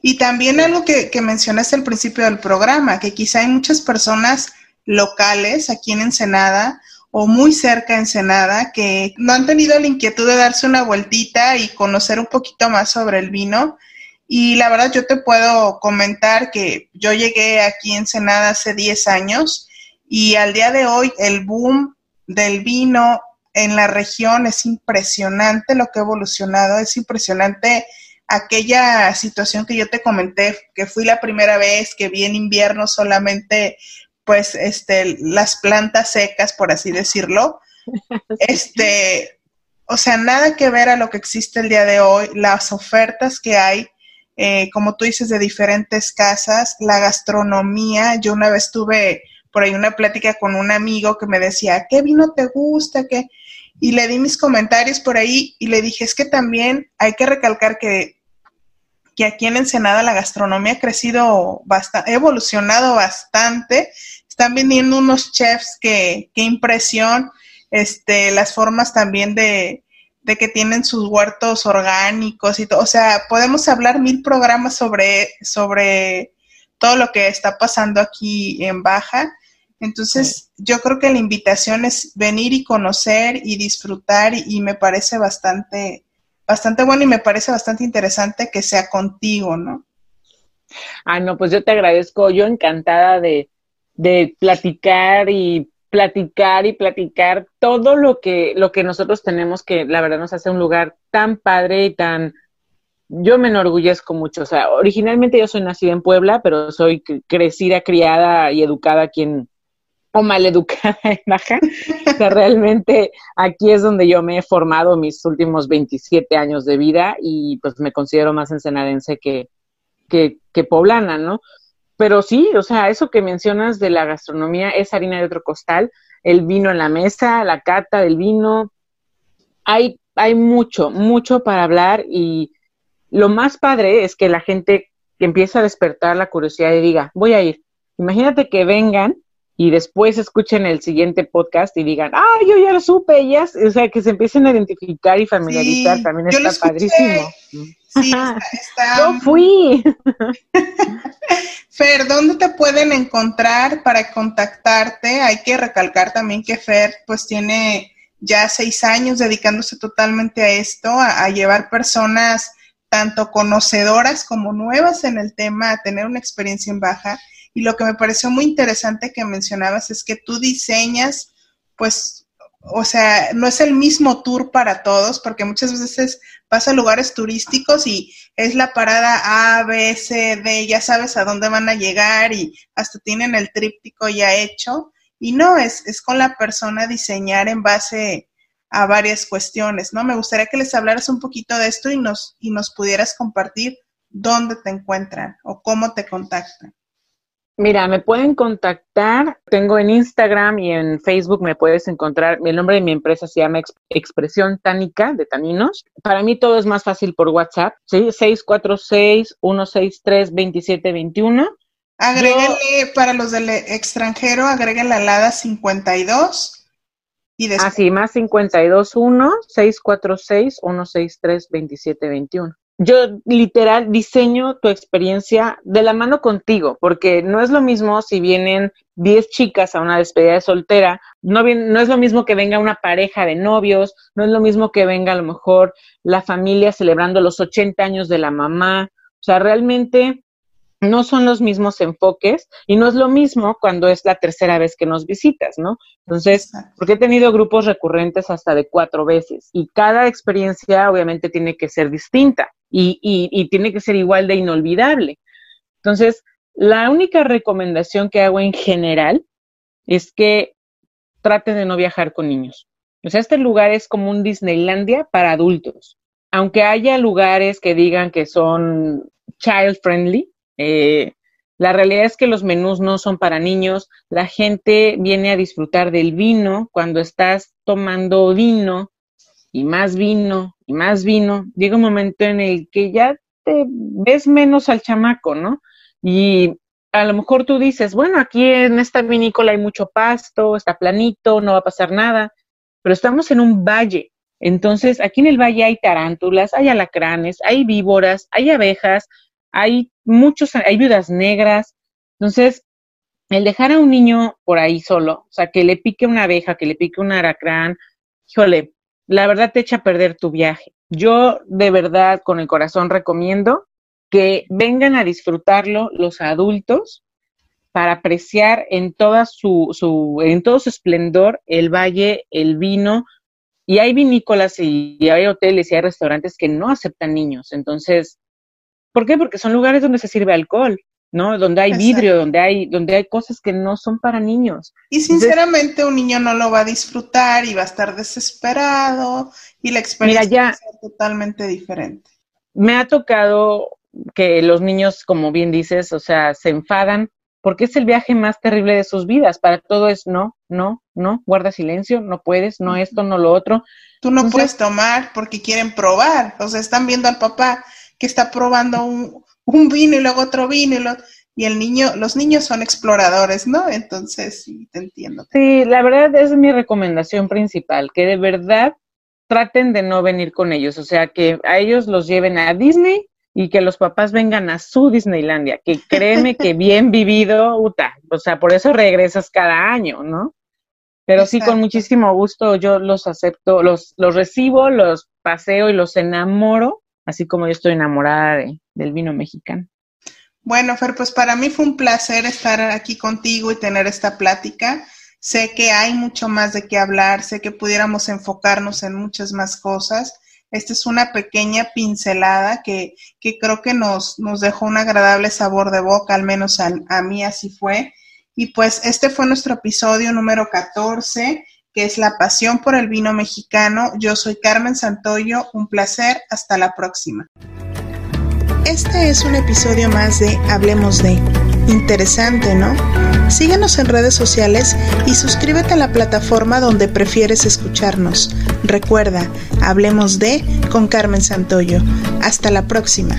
Y también algo que, que mencionaste al principio del programa, que quizá hay muchas personas locales aquí en Ensenada o muy cerca de Ensenada que no han tenido la inquietud de darse una vueltita y conocer un poquito más sobre el vino. Y la verdad yo te puedo comentar que yo llegué aquí en Ensenada hace 10 años y al día de hoy el boom del vino en la región es impresionante lo que ha evolucionado, es impresionante aquella situación que yo te comenté, que fui la primera vez que vi en invierno solamente, pues, este, las plantas secas, por así decirlo. Este, o sea, nada que ver a lo que existe el día de hoy, las ofertas que hay, eh, como tú dices, de diferentes casas, la gastronomía. Yo una vez tuve por ahí una plática con un amigo que me decía, ¿qué vino te gusta? ¿Qué? Y le di mis comentarios por ahí y le dije, es que también hay que recalcar que, que aquí en Ensenada la gastronomía ha crecido bastante, ha evolucionado bastante. Están vendiendo unos chefs que, qué impresión, este, las formas también de, de que tienen sus huertos orgánicos y todo. O sea, podemos hablar mil programas sobre, sobre todo lo que está pasando aquí en Baja entonces, yo creo que la invitación es venir y conocer y disfrutar y, me parece bastante, bastante bueno y me parece bastante interesante que sea contigo, ¿no? Ah, no, pues yo te agradezco, yo encantada de, de platicar y platicar y platicar todo lo que, lo que nosotros tenemos que la verdad nos hace un lugar tan padre y tan, yo me enorgullezco mucho. O sea, originalmente yo soy nacida en Puebla, pero soy crecida, criada y educada aquí en, o maleducada Baja. O sea, realmente aquí es donde yo me he formado mis últimos 27 años de vida y pues me considero más ensenadense que, que, que poblana, ¿no? Pero sí, o sea, eso que mencionas de la gastronomía es harina de otro costal, el vino en la mesa, la cata del vino. Hay, hay mucho, mucho para hablar y lo más padre es que la gente que empieza a despertar la curiosidad y diga, voy a ir. Imagínate que vengan y después escuchen el siguiente podcast y digan, ah, yo ya lo supe, ya, o sea, que se empiecen a identificar y familiarizar, también está padrísimo. Sí, está, Yo fui. Fer, ¿dónde te pueden encontrar para contactarte? Hay que recalcar también que Fer, pues tiene ya seis años dedicándose totalmente a esto, a llevar personas tanto conocedoras como nuevas en el tema, a tener una experiencia en baja y lo que me pareció muy interesante que mencionabas es que tú diseñas, pues, o sea, no es el mismo tour para todos, porque muchas veces vas a lugares turísticos y es la parada A, B, C, D, ya sabes a dónde van a llegar y hasta tienen el tríptico ya hecho. Y no, es, es con la persona diseñar en base a varias cuestiones, ¿no? Me gustaría que les hablaras un poquito de esto y nos, y nos pudieras compartir dónde te encuentran o cómo te contactan. Mira, me pueden contactar, tengo en Instagram y en Facebook me puedes encontrar, el nombre de mi empresa se llama Expresión Tánica de Taninos. Para mí todo es más fácil por WhatsApp, ¿sí? 646-163-2721. Agréguenle, para los del extranjero, agreguen la LADA 52 y después. Así, más 521 646 163 2721 yo literal diseño tu experiencia de la mano contigo, porque no es lo mismo si vienen 10 chicas a una despedida de soltera, no, no es lo mismo que venga una pareja de novios, no es lo mismo que venga a lo mejor la familia celebrando los 80 años de la mamá, o sea, realmente no son los mismos enfoques y no es lo mismo cuando es la tercera vez que nos visitas, ¿no? Entonces, porque he tenido grupos recurrentes hasta de cuatro veces y cada experiencia obviamente tiene que ser distinta y, tiene que ser igual de inolvidable. Entonces, la única recomendación que hago en general es que traten de no viajar con niños. O sea, este lugar es como un Disneylandia para adultos. Aunque haya lugares que digan que son child friendly, eh, la realidad es que los menús no son para niños. La gente viene a disfrutar del vino. Cuando estás tomando vino, y más vino y más vino, llega un momento en el que ya te ves menos al chamaco, ¿no? Y a lo mejor tú dices, bueno, aquí en esta vinícola hay mucho pasto, está planito, no va a pasar nada, pero estamos en un valle. Entonces, aquí en el valle hay tarántulas, hay alacranes, hay víboras, hay abejas, hay muchos, hay viudas negras. Entonces, el dejar a un niño por ahí solo, o sea, que le pique una abeja, que le pique un aracrán, híjole, la verdad te echa a perder tu viaje. Yo de verdad con el corazón recomiendo que vengan a disfrutarlo los adultos para apreciar en toda su, su, en todo su esplendor el valle, el vino, y hay vinícolas y, hay hoteles y hay restaurantes que no aceptan niños. Entonces, ¿por qué? Porque son lugares donde se sirve alcohol. ¿no? Donde hay vidrio, donde hay, donde hay cosas que no son para niños. Y sinceramente un niño no lo va a disfrutar y va a estar desesperado y la experiencia va a ser totalmente diferente. Me ha tocado que los niños, como bien dices, o sea, se enfadan porque es el viaje más terrible de sus vidas. Para todo es no, no, no, guarda silencio, no puedes, no esto, no lo otro. Tú no puedes tomar porque quieren probar, o sea, están viendo al papá que está probando un, un vino y luego otro vino y lo, y el niño, los niños son exploradores, ¿no? Entonces, sí, te entiendo. Sí, la verdad es mi recomendación principal, que de verdad traten de no venir con ellos, o sea, que a ellos los lleven a Disney y que los papás vengan a su Disneylandia, que créeme que bien vivido, Uta, o sea, por eso regresas cada año, ¿no? Pero sí, con muchísimo gusto yo los acepto, los, los recibo, los paseo y los enamoro, así como yo estoy enamorada de, del vino mexicano. Bueno, Fer, pues para mí fue un placer estar aquí contigo y tener esta plática. Sé que hay mucho más de qué hablar, sé que pudiéramos enfocarnos en muchas más cosas. Esta es una pequeña pincelada que, que creo que nos, nos dejó un agradable sabor de boca, al menos a, a mí así fue. Y pues este fue nuestro episodio número 14, que es La pasión por el vino mexicano. Yo soy Carmen Santoyo, un placer, hasta la próxima. Este es un episodio más de Hablemos de. Interesante, ¿no? Síguenos en redes sociales y suscríbete a la plataforma donde prefieres escucharnos. Recuerda, hablemos de con Carmen Santoyo. Hasta la próxima.